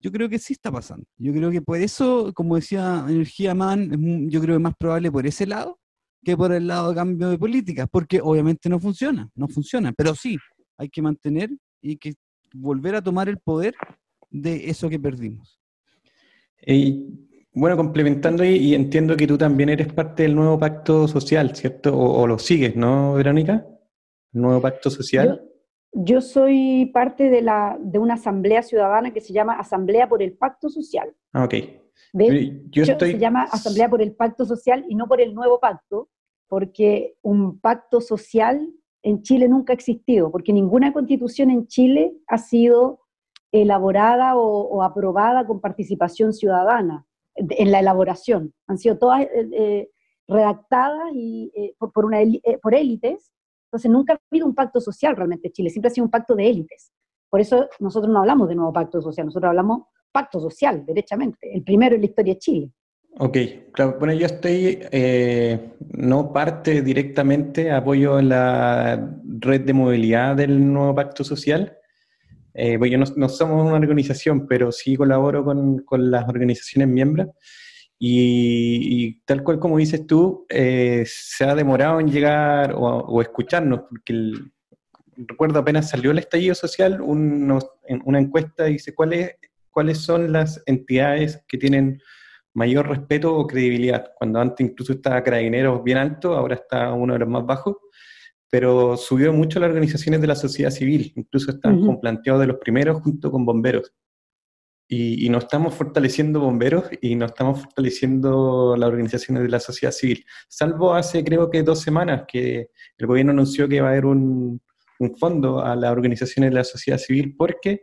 yo creo que sí está pasando. Yo creo que por eso, como decía Energía Man, yo creo que es más probable por ese lado que por el lado de cambio de políticas, porque obviamente no funciona, no funciona, pero sí, hay que mantener y que volver a tomar el poder de eso que perdimos. Y, bueno, complementando y, y entiendo que tú también eres parte del nuevo pacto social, ¿cierto? O, o lo sigues, ¿no, Verónica? El nuevo pacto social. Yo, yo soy parte de, la, de una asamblea ciudadana que se llama Asamblea por el Pacto Social. Ah, ok. De Yo estoy... se llama Asamblea por el Pacto Social y no por el nuevo pacto, porque un pacto social en Chile nunca ha existido, porque ninguna constitución en Chile ha sido elaborada o, aprobada con participación ciudadana en la elaboración. Han sido todas eh, eh, redactadas y, eh, por, por, por élites, entonces nunca ha habido un pacto social realmente en Chile, siempre ha sido un pacto de élites. Por eso nosotros no hablamos de nuevo pacto social, nosotros hablamos pacto social, derechamente, el primero en la historia de Chile. Ok, claro, bueno, yo estoy, eh, no parte directamente, apoyo la red de movilidad del nuevo pacto social, Eh, pues yo no, no somos una organización, pero sí colaboro con, con las organizaciones miembros. Y, y tal cual como dices tú, eh, se ha demorado en llegar o, o escucharnos, porque el- recuerdo apenas salió el estallido social, en una encuesta dice cuáles cuáles son las entidades que tienen mayor respeto o credibilidad. Cuando antes incluso estaba Carabineros bien alto, ahora está uno de los más bajos, pero subió mucho las organizaciones de la sociedad civil, incluso están Ujú. con planteados de los primeros junto con bomberos. Y, y no estamos fortaleciendo bomberos y no estamos fortaleciendo las organizaciones de la sociedad civil, salvo hace creo que dos semanas que el gobierno anunció que va a haber un, un fondo a las organizaciones de la sociedad civil porque,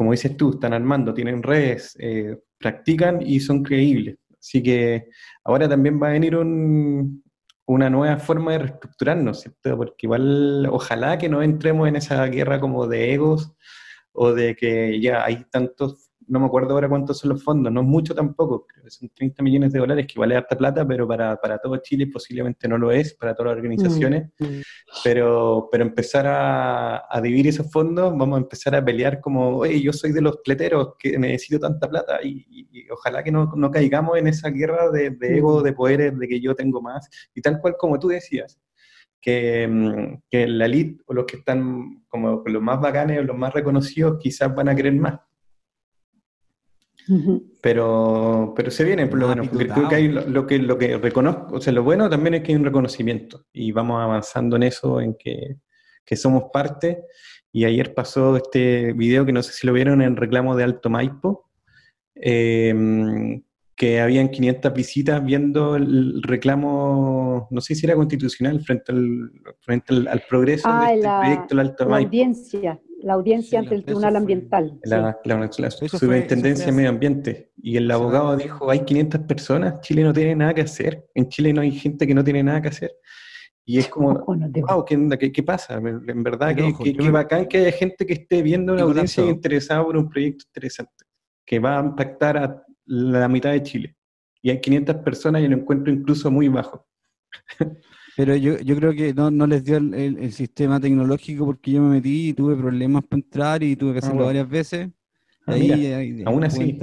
como dices tú, están armando, tienen redes, eh, practican y son creíbles. Así que ahora también va a venir un- una nueva forma de reestructurarnos, ¿cierto? Porque igual, ojalá que no entremos en esa guerra como de egos o de que ya hay tantos, no me acuerdo ahora cuántos son los fondos, no es mucho tampoco, creo que son 30 millones de dólares, que es harta plata, pero para, para todo Chile posiblemente no lo es, para todas las organizaciones Mm. pero, pero empezar a, a dividir esos fondos, vamos a empezar a pelear como, oye, yo soy de los pleteros que necesito tanta plata y, y- y ojalá que no, no caigamos en esa guerra de, de ego, de poderes, de que yo tengo más, y tal cual como tú decías, que, mm, que la elite o los que están como los más bacanes o los más reconocidos quizás van a querer más. Pero, pero se viene, por lo menos, porque creo que hay lo, lo que lo que reconozco, o sea, lo bueno también es que hay un reconocimiento y vamos avanzando en eso, en que, que somos parte. Y ayer pasó este video que no sé si lo vieron en reclamo de Alto Maipo, eh, que habían 500 visitas viendo el reclamo, no sé si era constitucional, frente al, frente al, al progreso Ah, de este la- proyecto del Alto La Maipo. audiencia, la audiencia Sí, ante el Tribunal Ambiental. sí. la, la- la eso Superintendencia de Medio Ambiente. Y el abogado dijo, hay 500 personas, Chile no tiene nada que hacer. En Chile no hay gente que no tiene nada que hacer. Y es como, no wow, ¿qué? ¿Qué, qué pasa? En verdad, yo que me- bacán que haya gente que esté viendo la Y audiencia interesada por un proyecto interesante, que va a impactar a la mitad de Chile. Y hay 500 personas y lo encuentro incluso muy bajo. Pero yo, yo creo que no, no les dio el, el- el sistema tecnológico porque yo me metí y tuve problemas para entrar y tuve que Ah, hacerlo bueno. varias veces. Ah, ahí, mira, ahí- aún así.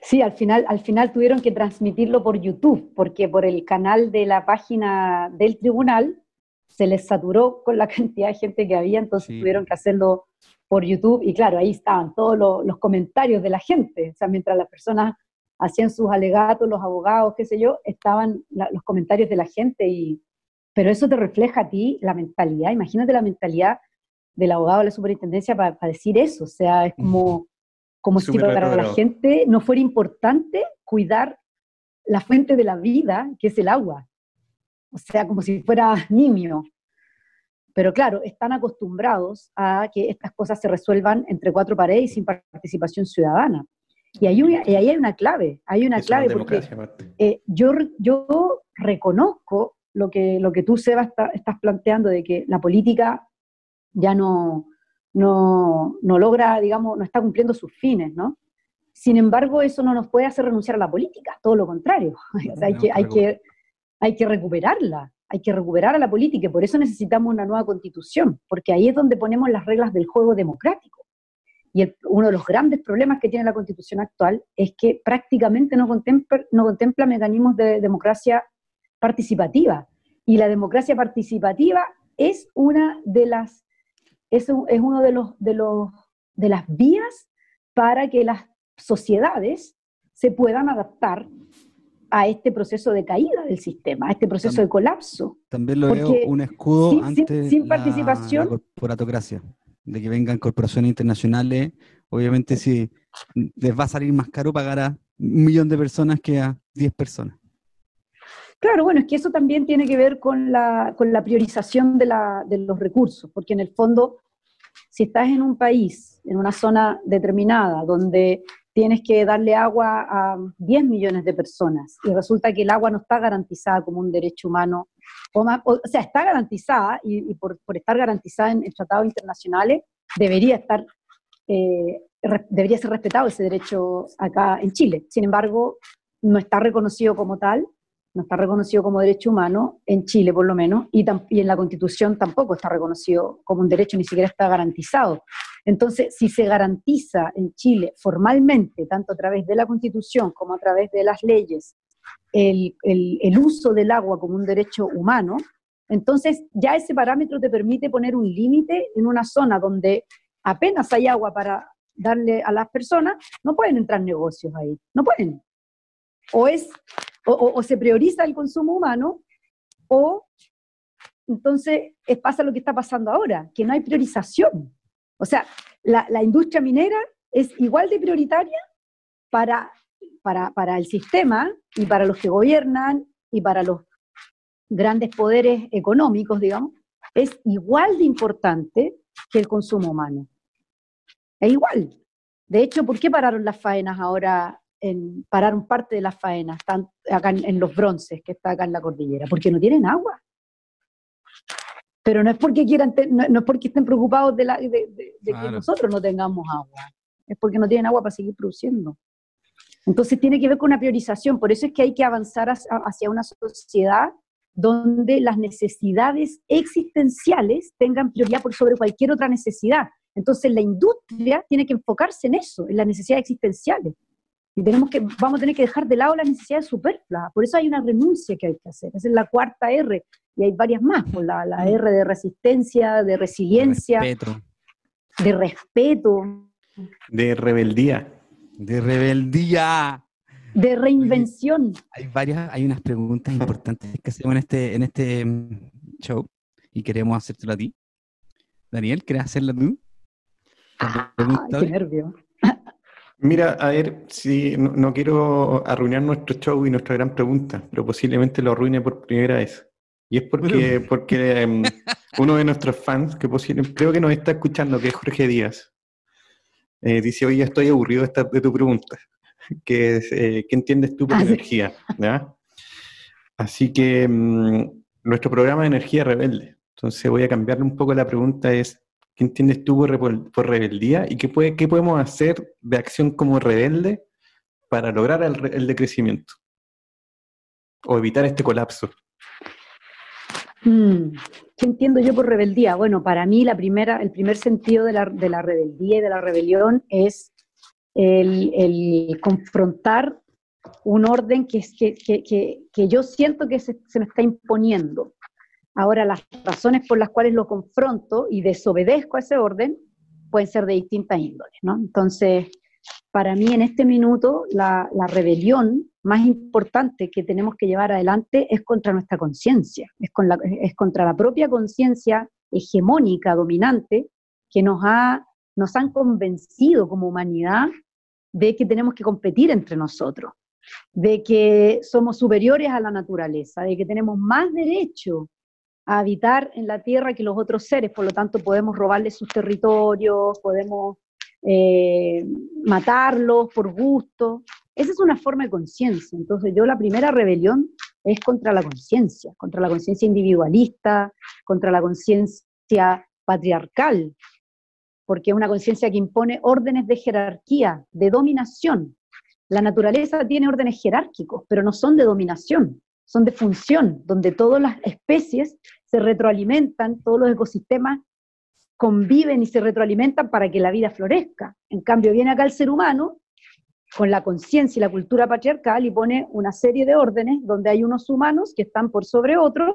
Sí, al final, al final tuvieron que transmitirlo por YouTube, porque por el canal de la página del tribunal se les saturó con la cantidad de gente que había, entonces Sí. tuvieron que hacerlo por YouTube y claro, ahí estaban todos los, los comentarios de la gente, o sea, mientras las personas hacían sus alegatos, los abogados, qué sé yo, estaban la- los comentarios de la gente y pero eso te refleja a ti la mentalidad, imagínate la mentalidad del abogado de la superintendencia para decir eso, o sea, es como, como si para la gente no fuera importante cuidar la fuente de la vida, que es el agua. O sea, como si fuera nimio. Pero claro, están acostumbrados a que estas cosas se resuelvan entre cuatro paredes y sin participación ciudadana. Y ahí, y ahí hay una clave, hay una es clave porque eh, yo, yo reconozco lo que, lo que tú, Seba, está- estás planteando de que la política ya no, no, no logra, digamos, no está cumpliendo sus fines, ¿no? Sin embargo, eso no nos puede hacer renunciar a la política, todo lo contrario. O sea, hay, que, hay, que, hay que recuperarla, hay que recuperar a la política y por eso necesitamos una nueva constitución, porque ahí es donde ponemos las reglas del juego democrático. Y el- uno de los grandes problemas que tiene la constitución actual es que prácticamente no contempla, no contempla mecanismos de democracia participativa. Y la democracia participativa es una de las, es, un- es uno de los, de los, de las vías para que las sociedades se puedan adaptar a este proceso de caída del sistema, a este proceso de colapso. También lo Porque veo un escudo sin- sin- ante sin la- participación- la corporatocracia, de que vengan corporaciones internacionales. Obviamente, si les va a salir más caro pagar a un millón de personas que a 10 personas. Claro, bueno, es que eso también tiene que ver con la, con la priorización de, la- de los recursos, porque en el fondo, si estás en un país, en una zona determinada, donde tienes que darle agua a 10 millones de personas y resulta que el agua no está garantizada como un derecho humano, o, o sea, está garantizada y, y por, por estar garantizada en, en tratados internacionales, debería estar, eh, re- debería ser respetado ese derecho acá en Chile. Sin embargo, no está reconocido como tal, no está reconocido como derecho humano, en Chile por lo menos, y, tam- y en la Constitución tampoco está reconocido como un derecho, ni siquiera está garantizado. Entonces, si se garantiza en Chile formalmente, tanto a través de la Constitución como a través de las leyes, el, el- uso del agua como un derecho humano, entonces ya ese parámetro te permite poner un límite en una zona donde apenas hay agua para darle a las personas, no pueden entrar negocios ahí, no pueden. O, es, o, o- se prioriza el consumo humano, o entonces eh, pasa lo que está pasando ahora, que no hay priorización. O sea, la, la industria minera es igual de prioritaria para, para, para el sistema y para los que gobiernan y para los grandes poderes económicos, digamos, es igual de importante que el consumo humano. Es igual. De hecho, ¿por qué pararon las faenas ahora? En, pararon parte de las faenas están acá en, en los bronces, que está acá en la cordillera, porque no tienen agua. Pero no es porque quieran, no, no es porque estén preocupados de, la- de- de- de que nosotros no tengamos agua, es porque no tienen agua para seguir produciendo. Entonces tiene que ver con una priorización, por eso es que hay que avanzar hacia, una sociedad donde las necesidades existenciales tengan prioridad por sobre cualquier otra necesidad. Entonces la industria tiene que enfocarse en eso, en las necesidades existenciales. Y tenemos que, vamos a tener que dejar de lado las necesidades superfluas. Por eso hay una renuncia que hay que hacer. Esa es la cuarta R. Y hay varias más. pues, la, la R de resistencia, de resiliencia, Respeto, de respeto, De rebeldía. De rebeldía. de reinvención. Hay varias, hay unas preguntas importantes que hacemos en este, en este mm, show y queremos hacértelo a ti. Daniel, ¿quieres hacerla tú? Pregunta qué nervio. Mira, a ver, si no, no quiero arruinar nuestro show y nuestra gran pregunta, pero posiblemente lo arruine por primera vez. Y es porque, porque em, uno de nuestros fans, que posiblemente, creo que nos está escuchando, que es Jorge Díaz, eh, dice, oye, estoy aburrido de, esta- de tu pregunta, que es, eh, ¿qué entiendes tú por Ah, energía? ¿Ya? Así que mm, nuestro programa de energía rebelde. Entonces voy a cambiarle un poco la pregunta, es, ¿qué entiendes tú por, rebel- por rebeldía? ¿Y qué, puede, qué podemos hacer de acción como rebelde para lograr el decrecimiento? O evitar este colapso. Mm, ¿Qué entiendo yo por rebeldía? Bueno, para mí la primera, el primer sentido de la, de la rebeldía y de la rebelión es el, el confrontar un orden que, que, que, que yo siento que se, se me está imponiendo. Ahora, las razones por las cuales lo confronto y desobedezco a ese orden pueden ser de distintas índoles, ¿no? Entonces, para mí en este minuto, la, rebelión más importante que tenemos que llevar adelante es contra nuestra conciencia, es, es contra la propia conciencia hegemónica, dominante, que nos, ha, nos han convencido como humanidad de que tenemos que competir entre nosotros, de que somos superiores a la naturaleza, de que tenemos más derecho a habitar en la tierra que los otros seres, por lo tanto podemos robarles sus territorios, podemos eh, matarlos por gusto. Esa es una forma de conciencia. Entonces yo la primera rebelión es contra la conciencia, contra la conciencia individualista, contra la conciencia patriarcal, porque es una conciencia que impone órdenes de jerarquía, de dominación. La naturaleza tiene órdenes jerárquicos, pero no son de dominación, son de función, donde todas las especies se retroalimentan, todos los ecosistemas conviven y se retroalimentan para que la vida florezca. En cambio, viene acá el ser humano con la conciencia y la cultura patriarcal y pone una serie de órdenes donde hay unos humanos que están por sobre otros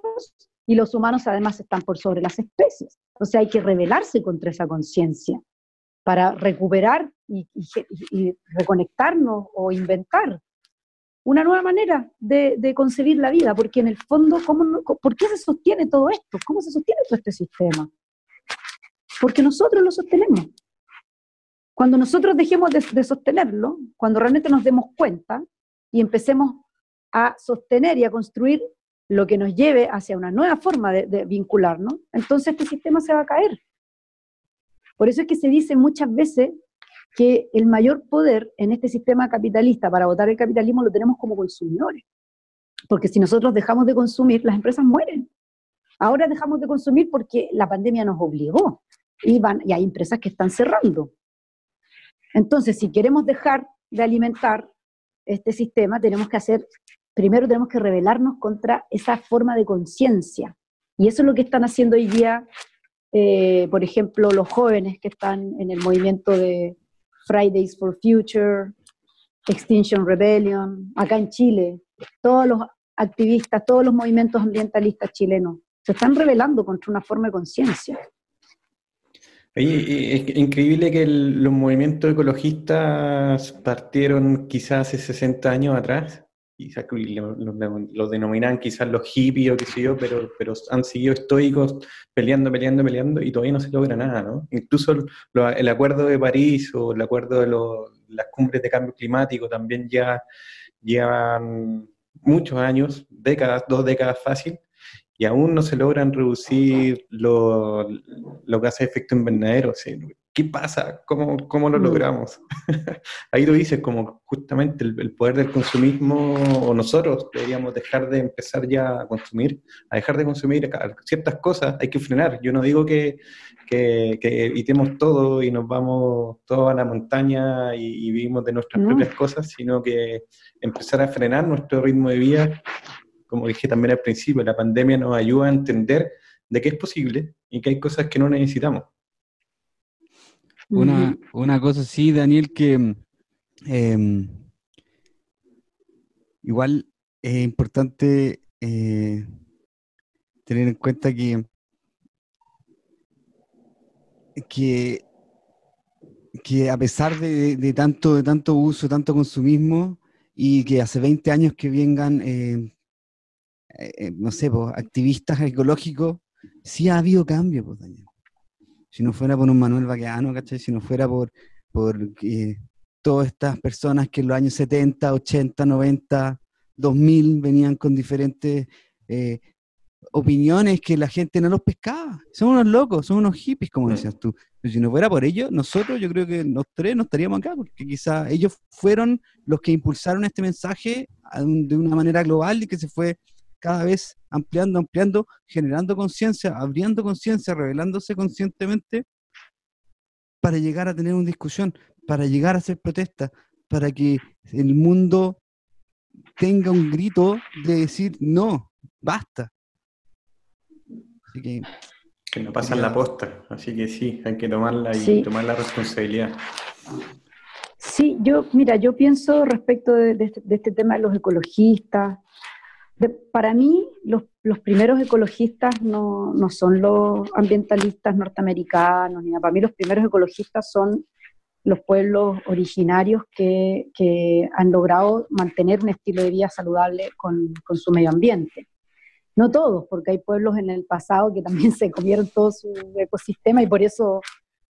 y los humanos además están por sobre las especies. O sea, hay que rebelarse contra esa conciencia para recuperar y, reconectarnos o inventar una nueva manera de, de concebir la vida, porque en el fondo, ¿cómo no- ¿por qué se sostiene todo esto? ¿Cómo se sostiene todo este sistema? Porque nosotros lo sostenemos. Cuando nosotros dejemos de, sostenerlo, cuando realmente nos demos cuenta y empecemos a sostener y a construir lo que nos lleve hacia una nueva forma de, de vincularnos, entonces este sistema se va a caer. Por eso es que se dice muchas veces que el mayor poder en este sistema capitalista para votar el capitalismo lo tenemos como consumidores. Porque si nosotros dejamos de consumir, las empresas mueren. Ahora dejamos de consumir porque la pandemia nos obligó y, van, y hay empresas que están cerrando. Entonces, si queremos dejar de alimentar este sistema, tenemos que hacer, primero tenemos que rebelarnos contra esa forma de conciencia. Y eso es lo que están haciendo hoy día eh, por ejemplo, los jóvenes que están en el movimiento de Fridays for Future, Extinction Rebellion, acá en Chile, todos los activistas, todos los movimientos ambientalistas chilenos, se están rebelando contra una forma de conciencia. Es increíble que el- los movimientos ecologistas partieron quizás hace 60 años atrás, quizás que lo, lo- lo denominan quizás los hippies o qué sé yo, pero, pero han seguido estoicos peleando, peleando, peleando y todavía no se logra nada, ¿no? Incluso lo- el acuerdo de París o el acuerdo de lo- las cumbres de cambio climático también ya llevan muchos años, décadas, dos décadas fácil, y aún no se logran reducir lo, lo que hace efecto invernadero. ¿sí? ¿Qué pasa? ¿Cómo, cómo lo Mm. logramos? Ahí lo dices, como justamente el, el poder del consumismo, o nosotros deberíamos dejar de empezar ya a consumir, a dejar de consumir ciertas cosas, hay que frenar. Yo no digo que, que, que evitemos todo y nos vamos todos a la montaña y, y vivimos de nuestras No. propias cosas, sino que empezar a frenar nuestro ritmo de vida como dije también al principio, la pandemia nos ayuda a entender de que es posible y que hay cosas que no necesitamos. Una, una cosa sí, Daniel, que mm, em, igual es importante eh, tener en cuenta que, que, que a pesar de, de tanto, de tanto uso, tanto consumismo, y que hace 20 años que vengan, eh, eh, no sé, pues, activistas ecológicos, sí ha habido cambio, pues, Daniel si no fuera por un Manuel Baqueano, ¿cachai? Si no fuera por, por eh, todas estas personas que en los años 70, 80, 90, 2000 venían con diferentes eh, opiniones que la gente no los pescaba. Son unos locos, son unos hippies, como decías tú. Pero si no fuera por ellos, nosotros yo creo que los tres no estaríamos acá, porque quizá ellos fueron los que impulsaron este mensaje de una manera global y que se fue cada vez ampliando, ampliando, generando conciencia, abriendo conciencia, revelándose conscientemente para llegar a tener una discusión, para llegar a hacer protesta, para que el mundo tenga un grito de decir no, basta. Así que Que no pasan la posta, así que sí, hay que tomarla y Sí. tomar la responsabilidad. Sí, yo, mira, yo pienso respecto de, de este, de este tema de los ecologistas. De- para mí, los, los primeros ecologistas no, no son los ambientalistas norteamericanos, ni nada. Para mí, los primeros ecologistas son los pueblos originarios que, que han logrado mantener un estilo de vida saludable con, con su medio ambiente. No todos, porque hay pueblos en el pasado que también se comieron todo su ecosistema y por eso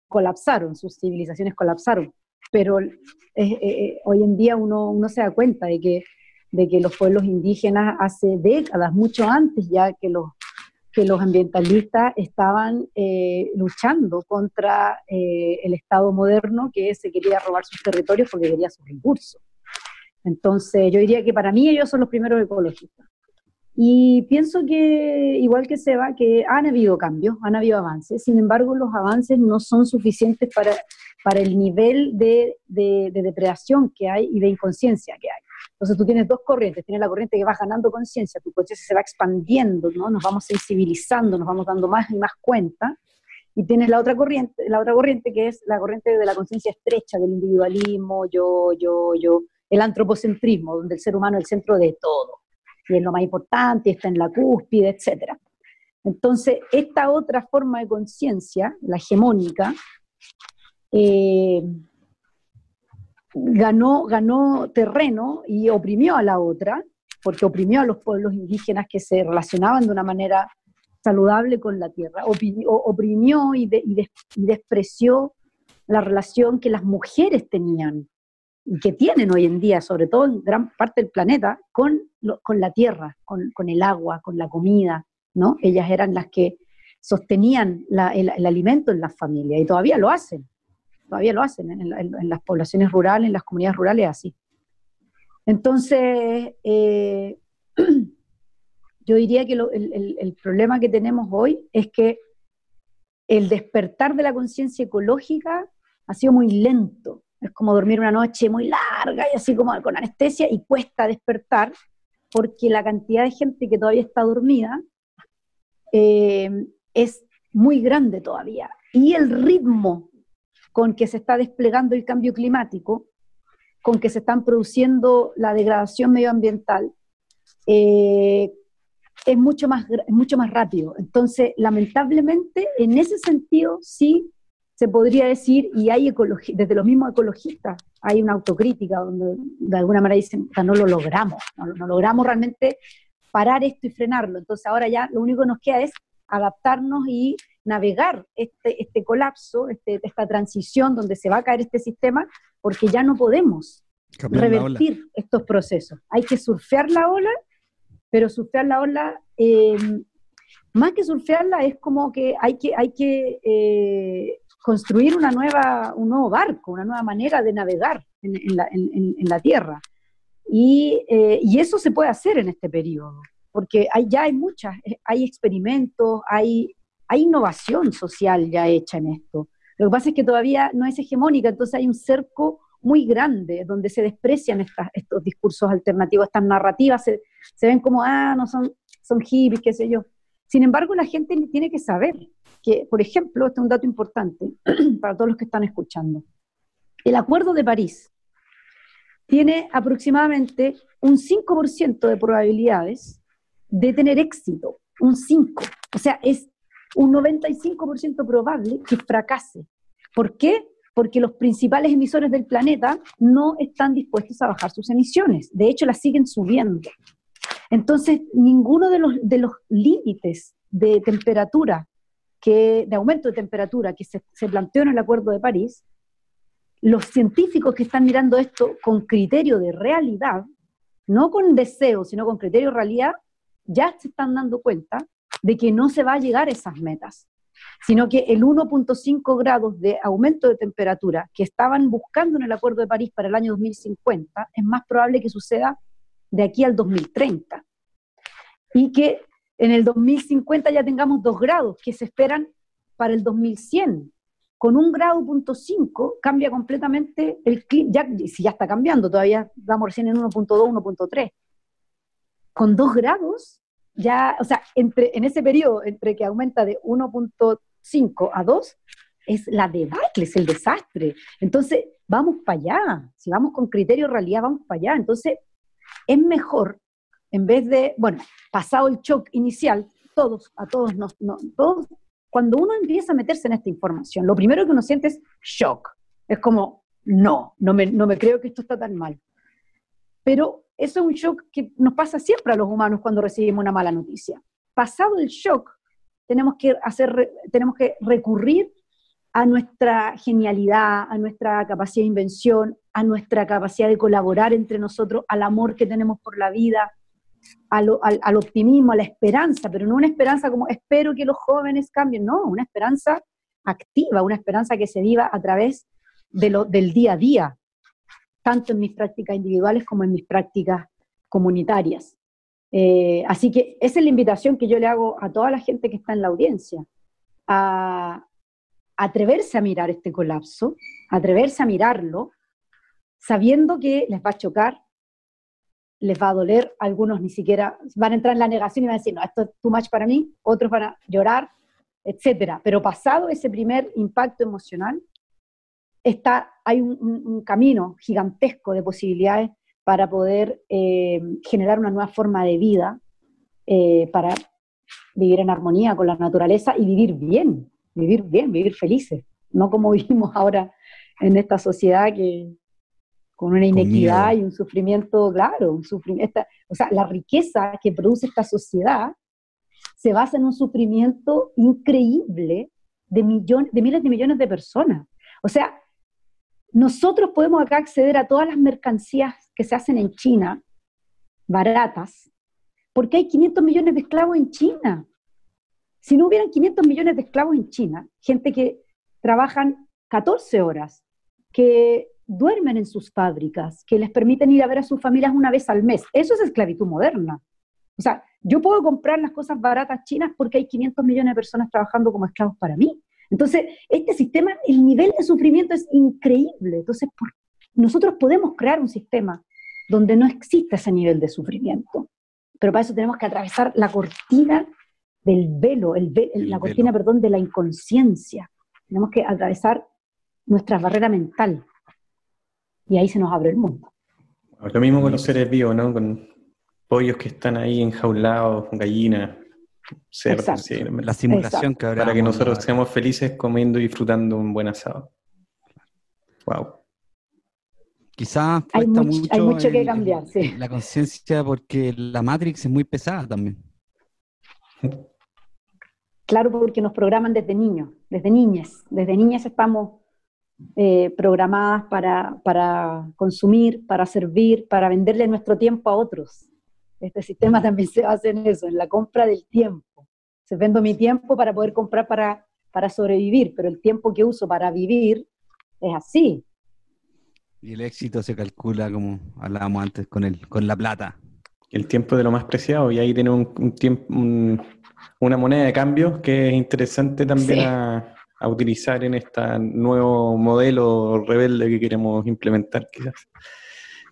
colapsaron, sus civilizaciones colapsaron pero eh, eh, hoy en día uno, uno se da cuenta de que, de que los pueblos indígenas hace décadas, mucho antes ya que los, que los ambientalistas estaban eh, luchando contra eh, el Estado moderno que se quería robar sus territorios porque quería sus recursos. Entonces yo diría que para mí ellos son los primeros ecologistas. Y pienso que, igual que Seba, que han habido cambios, han habido avances, sin embargo los avances no son suficientes para, para el nivel de, de, de depredación que hay y de inconsciencia que hay. Entonces tú tienes dos corrientes, tienes la corriente que va ganando conciencia, tu conciencia se va expandiendo, ¿no? nos vamos sensibilizando, nos vamos dando más y más cuenta, y tienes la otra corriente, la otra corriente que es la corriente de la conciencia estrecha, del individualismo, yo, yo, yo, el antropocentrismo, donde el ser humano es el centro de todo, y es lo más importante, está en la cúspide, etc. Entonces, esta otra forma de conciencia, la hegemónica, eh, ganó, ganó terreno y oprimió a la otra, porque oprimió a los pueblos indígenas que se relacionaban de una manera saludable con la tierra, oprimió y, y des- y despreció la relación que las mujeres tenían y que tienen hoy en día, sobre todo en gran parte del planeta, con, lo- con la tierra, con, con el agua, con la comida, ¿no? Ellas eran las que sostenían la- el, el alimento en las familias y todavía lo hacen, todavía lo hacen en, la- en- en las poblaciones rurales, en las comunidades rurales, así. Entonces, eh, yo diría que el problema que tenemos hoy es que el despertar de la conciencia ecológica ha sido muy lento. Es como dormir una noche muy larga y así como con anestesia y cuesta despertar porque la cantidad de gente que todavía está dormida eh, es muy grande todavía. Y el ritmo con que se está desplegando el cambio climático, con que se están produciendo la degradación medioambiental, eh, es mucho más, mucho más rápido. Entonces, lamentablemente, en ese sentido, sí se podría decir, y hay desde los mismos ecologistas, hay una autocrítica donde de alguna manera dicen, "Puta, no lo logramos, no, no logramos realmente parar esto y frenarlo. Entonces ahora ya lo único que nos queda es adaptarnos y navegar este, este colapso, este- esta transición donde se va a caer este sistema, porque ya no podemos Cambiar revertir estos procesos. Hay que surfear la ola, pero surfear la ola, eh, más que surfearla, es como que hay que, hay que eh, construir una nueva, un nuevo barco, una nueva manera de navegar en, en la, en- en- en la Tierra. Y, eh, y eso se puede hacer en este periodo, porque hay, ya hay muchas, eh, hay experimentos, hay, hay innovación social ya hecha en esto. Lo que pasa es que todavía no es hegemónica, entonces hay un cerco muy grande donde se desprecian estas- estos discursos alternativos, estas narrativas, se, ven como, ah, no son, son hippies, qué sé yo. Sin embargo, la gente tiene que saber que, por ejemplo, este es un dato importante para todos los que están escuchando. El Acuerdo de París tiene aproximadamente un 5% de probabilidades de tener éxito, un 5. O sea, es un 95% probable que fracase. ¿Por qué? Porque los principales emisores del planeta no están dispuestos a bajar sus emisiones. De hecho, las siguen subiendo. Entonces, ninguno de los, de los límites de temperatura, que, de aumento de temperatura que se, se planteó en el Acuerdo de París, los científicos que están mirando esto con criterio de realidad, no con deseo, sino con criterio de realidad, ya se están dando cuenta de que no se va a llegar a esas metas, sino que el 1.5 grados de aumento de temperatura que estaban buscando en el Acuerdo de París para el año 2050 es más probable que suceda de aquí al 2030. Y que en el 2050 ya tengamos 2 grados que se esperan para el 2100. Con un grado punto 5 cambia completamente el clima, si ya está cambiando, todavía vamos recién en 1.2, 1.3. Con 2 grados, ya, o sea, entre, en ese periodo entre que aumenta de 1.5 a 2, es la debacle, es el desastre. Entonces, vamos para allá. Si vamos con criterio realidad, vamos para allá. Entonces, es mejor, en vez de, bueno, pasado el shock inicial, todos, a todos nos, no, todos, cuando uno empieza a meterse en esta información, lo primero que uno siente es shock. Es como, no, no me, no me creo que esto está tan mal. Pero eso es un shock que nos pasa siempre a los humanos cuando recibimos una mala noticia. Pasado el shock, tenemos que, hacer, tenemos que recurrir a nuestra genialidad, a nuestra capacidad de invención, a nuestra capacidad de colaborar entre nosotros, al amor que tenemos por la vida, al, optimismo, a la esperanza, pero no una esperanza como espero que los jóvenes cambien, no, una esperanza activa, una esperanza que se viva a través del día a día, tanto en mis prácticas individuales como en mis prácticas comunitarias. Eh, así que esa es la invitación que yo le hago a toda la gente que está en la audiencia, a, atreverse a mirar este colapso, atreverse a mirarlo, sabiendo que les va a chocar, les va a doler, algunos ni siquiera van a entrar en la negación y van a decir, no, esto es too much para mí, otros van a llorar, etcétera. Pero pasado ese primer impacto emocional, está, hay un, camino gigantesco de posibilidades para poder eh, generar una nueva forma de vida, eh, para vivir en armonía con la naturaleza y vivir bien, vivir bien, vivir felices, no como vivimos ahora en esta sociedad que con una inequidad y un sufrimiento, claro, un sufrimiento, o sea, la riqueza que produce esta sociedad se basa en un sufrimiento increíble de, millones, de miles de millones de personas. O sea, nosotros podemos acá acceder a todas las mercancías que se hacen en China, baratas, porque hay 500 millones de esclavos en China. Si no hubieran 500 millones de esclavos en China, gente que trabajan 14 horas, que duermen en sus fábricas, que les permiten ir a ver a sus familias una vez al mes, eso es esclavitud moderna. O sea, yo puedo comprar las cosas baratas chinas porque hay 500 millones de personas trabajando como esclavos para mí. Entonces, este sistema, el nivel de sufrimiento es increíble. Entonces, por, nosotros podemos crear un sistema donde no exista ese nivel de sufrimiento. Pero para eso tenemos que atravesar la cortina del velo, el ve- El la cortina, velo. perdón, de la inconsciencia. Tenemos que atravesar nuestra barrera mental. Y ahí se nos abre el mundo. Lo mismo con los seres vivos, ¿no? Con pollos que están ahí enjaulados, gallinas, Exacto. sí, La simulación que habrá. para que nosotros seamos felices comiendo y disfrutando un buen asado. Wow. Quizás Hay mucho, hay mucho que cambiar, sí. La conciencia porque la Matrix es muy pesada también. Claro, porque nos programan desde niños, desde niñas. Desde niñas estamos eh, programadas para, para consumir, para servir, para venderle nuestro tiempo a otros. Este sistema también se basa en eso, en la compra del tiempo. Se vendo mi tiempo para poder comprar para, para sobrevivir, pero el tiempo que uso para vivir es así. Y el éxito se calcula, como hablábamos antes, con, el, con la plata. El tiempo de lo más preciado, y ahí tiene un, un tiempo, un- una moneda de cambio que es interesante también Sí. a, a utilizar en este nuevo modelo rebelde que queremos implementar, quizás.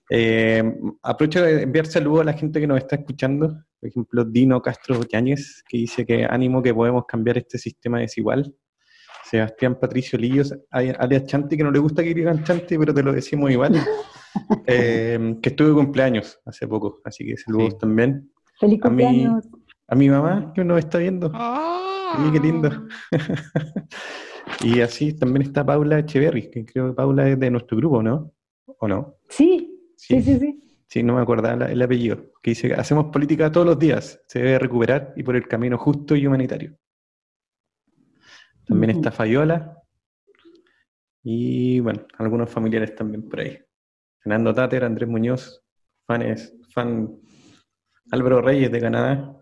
Eh, aprovecho de enviar saludos a la gente que nos está escuchando. Por ejemplo, Dino Castro Yáñez, que dice que ánimo que podemos cambiar este sistema desigual. Sebastián Patricio Lillos, alias Chanti, que no le gusta que digan Chanti, pero te lo decimos igual. Eh, que estuve de cumpleaños hace poco, así que saludos Sí. también. Feliz A mí- cumpleaños. A mi mamá, que nos está viendo. Oye, qué lindo. y así también está Paula Echeverry, que creo que Paula es de nuestro grupo, ¿no? ¿O no? Sí, sí, sí, sí. Sí, no me acordaba el apellido. Que dice, hacemos política todos los días, se debe recuperar y por el camino justo y humanitario. También Ujú. está Fayola. Y bueno, algunos familiares también por ahí. Fernando Tater, Andrés Muñoz, fanes, fan Álvaro Reyes de Canadá,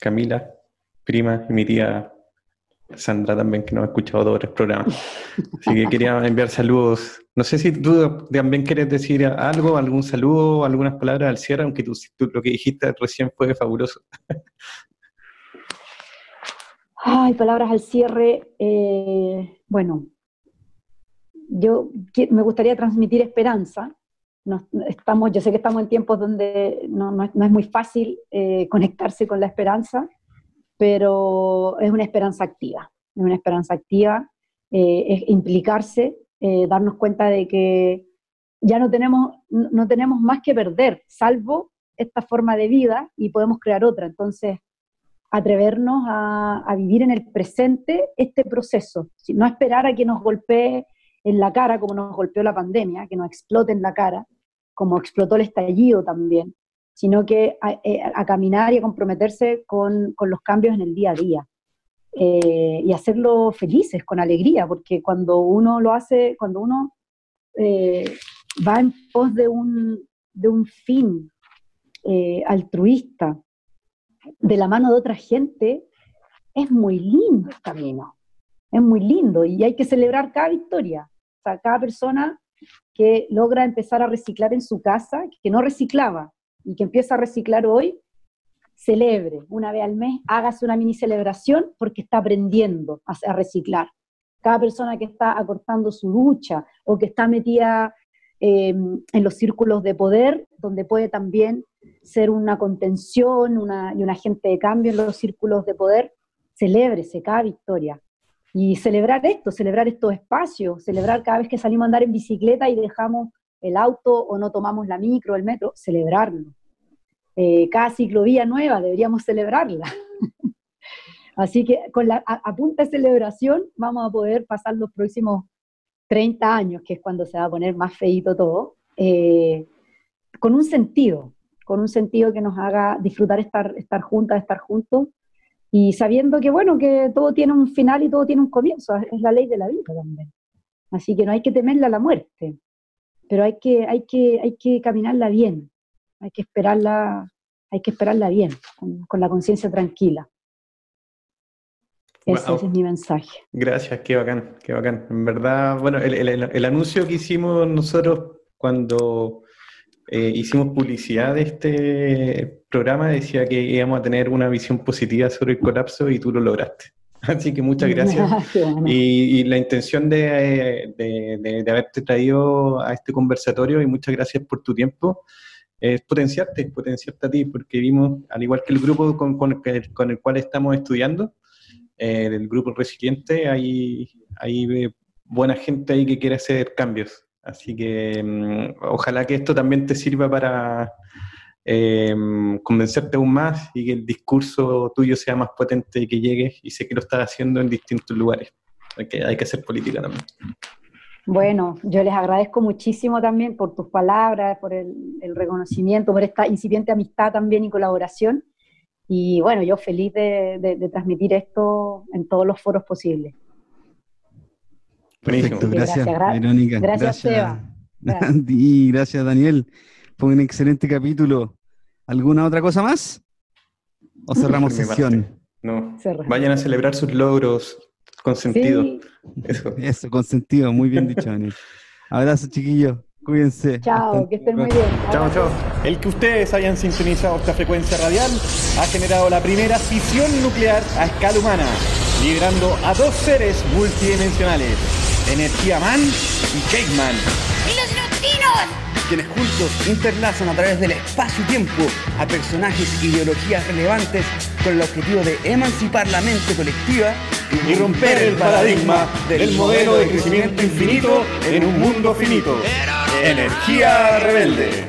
Camila, prima y mi tía Sandra también, que nos ha escuchado todos los programas. Así que quería enviar saludos. No sé si tú también quieres decir algo, algún saludo, algunas palabras al cierre, aunque tú, lo que dijiste recién fue fabuloso. Ay, palabras al cierre. eh, bueno, yo me gustaría transmitir esperanza. Nos- estamos, yo sé que estamos en tiempos donde no, no es, no es muy fácil eh, conectarse con la esperanza, pero es una esperanza activa. Es una esperanza activa, eh, es implicarse, eh, darnos cuenta de que ya no tenemos, no tenemos más que perder, salvo esta forma de vida y podemos crear otra. Entonces, atrevernos a, a vivir en el presente este proceso, no esperar a que nos golpee en la cara como nos golpeó la pandemia, que nos explote en la cara, como explotó el estallido también, sino que a, eh, a caminar y a comprometerse con, con los cambios en el día a día. Eh, y hacerlo felices, con alegría, porque cuando uno lo hace, cuando uno eh, va en pos de un, de un fin altruista, de la mano de otra gente, es muy lindo el camino. Es muy lindo y hay que celebrar cada victoria. O sea, cada persona que logra empezar a reciclar en su casa, que no reciclaba y que empieza a reciclar hoy, celebre una vez al mes, hágase una mini celebración porque está aprendiendo a, a reciclar. Cada persona que está acortando su ducha o que está metida eh, en los círculos de poder, donde puede también ser una contención y un agente de cambio en los círculos de poder, celébrese cada victoria. Y celebrar esto, celebrar estos espacios, celebrar cada vez que salimos a andar en bicicleta y dejamos el auto o no tomamos la micro, el metro, celebrarlo. Eh, cada ciclovía nueva deberíamos celebrarla. Así que con la, a, celebración vamos a poder pasar los próximos 30 años, que es cuando se va a poner más feito todo, eh, con un sentido, con un sentido que nos haga disfrutar estar, estar juntas, estar juntos, y sabiendo que, bueno, que todo tiene un final y todo tiene un comienzo, es la ley de la vida también. Así que no hay que temerle a la muerte, pero hay que, hay que, hay que caminarla bien, hay que esperarla, hay que esperarla bien, con, con la conciencia tranquila. Ese, Wow. ese es mi mensaje. Gracias, qué bacán, qué bacán. En verdad, bueno, el, el- el anuncio que hicimos nosotros cuando eh, hicimos publicidad de este programa decía que íbamos a tener una visión positiva sobre el colapso y tú lo lograste. Así que muchas gracias. Bueno. Y, y la intención de, de- de- de haberte traído a este conversatorio y muchas gracias por tu tiempo es potenciarte, potenciarte a ti, porque vimos, al igual que el grupo con, con el, con el cual estamos estudiando, eh, el grupo resiliente, hay, hay eh, buena gente ahí que quiere hacer cambios. Así que mm, ojalá que esto también te sirva para eh, convencerte aún más y que el discurso tuyo sea más potente y que llegue. Y sé que lo estás haciendo en distintos lugares. Hay que, hay que hacer política también. Bueno, yo les agradezco muchísimo también por tus palabras, por el, el reconocimiento, por esta incipiente amistad también y colaboración. Y bueno, yo feliz de, de- de transmitir esto en todos los foros posibles. Perfecto, gracias, Gracias, gra- Verónica. gracias, Seba. Gracias. Y gracias, Daniel. Fue un excelente capítulo. ¿Alguna otra cosa más? ¿O cerramos sesión? No. Cerra. Vayan a celebrar sus logros con sentido. Sí, Eso. Eso, con sentido. Muy bien dicho, Daniel. Abrazo, chiquillos. Cuídense. chao, Hasta- que estén muy bien. Chao, chao. El que ustedes hayan sintonizado esta frecuencia radial ha generado la primera fisión nuclear a escala humana, liberando a dos seres multidimensionales, Energía Man y Cake Man. ¡Y los neutrinos! Quienes juntos interlazan a través del espacio-tiempo a personajes e ideologías relevantes con el objetivo de emancipar la mente colectiva Y romper el paradigma del modelo de crecimiento infinito en un mundo finito. Energía rebelde.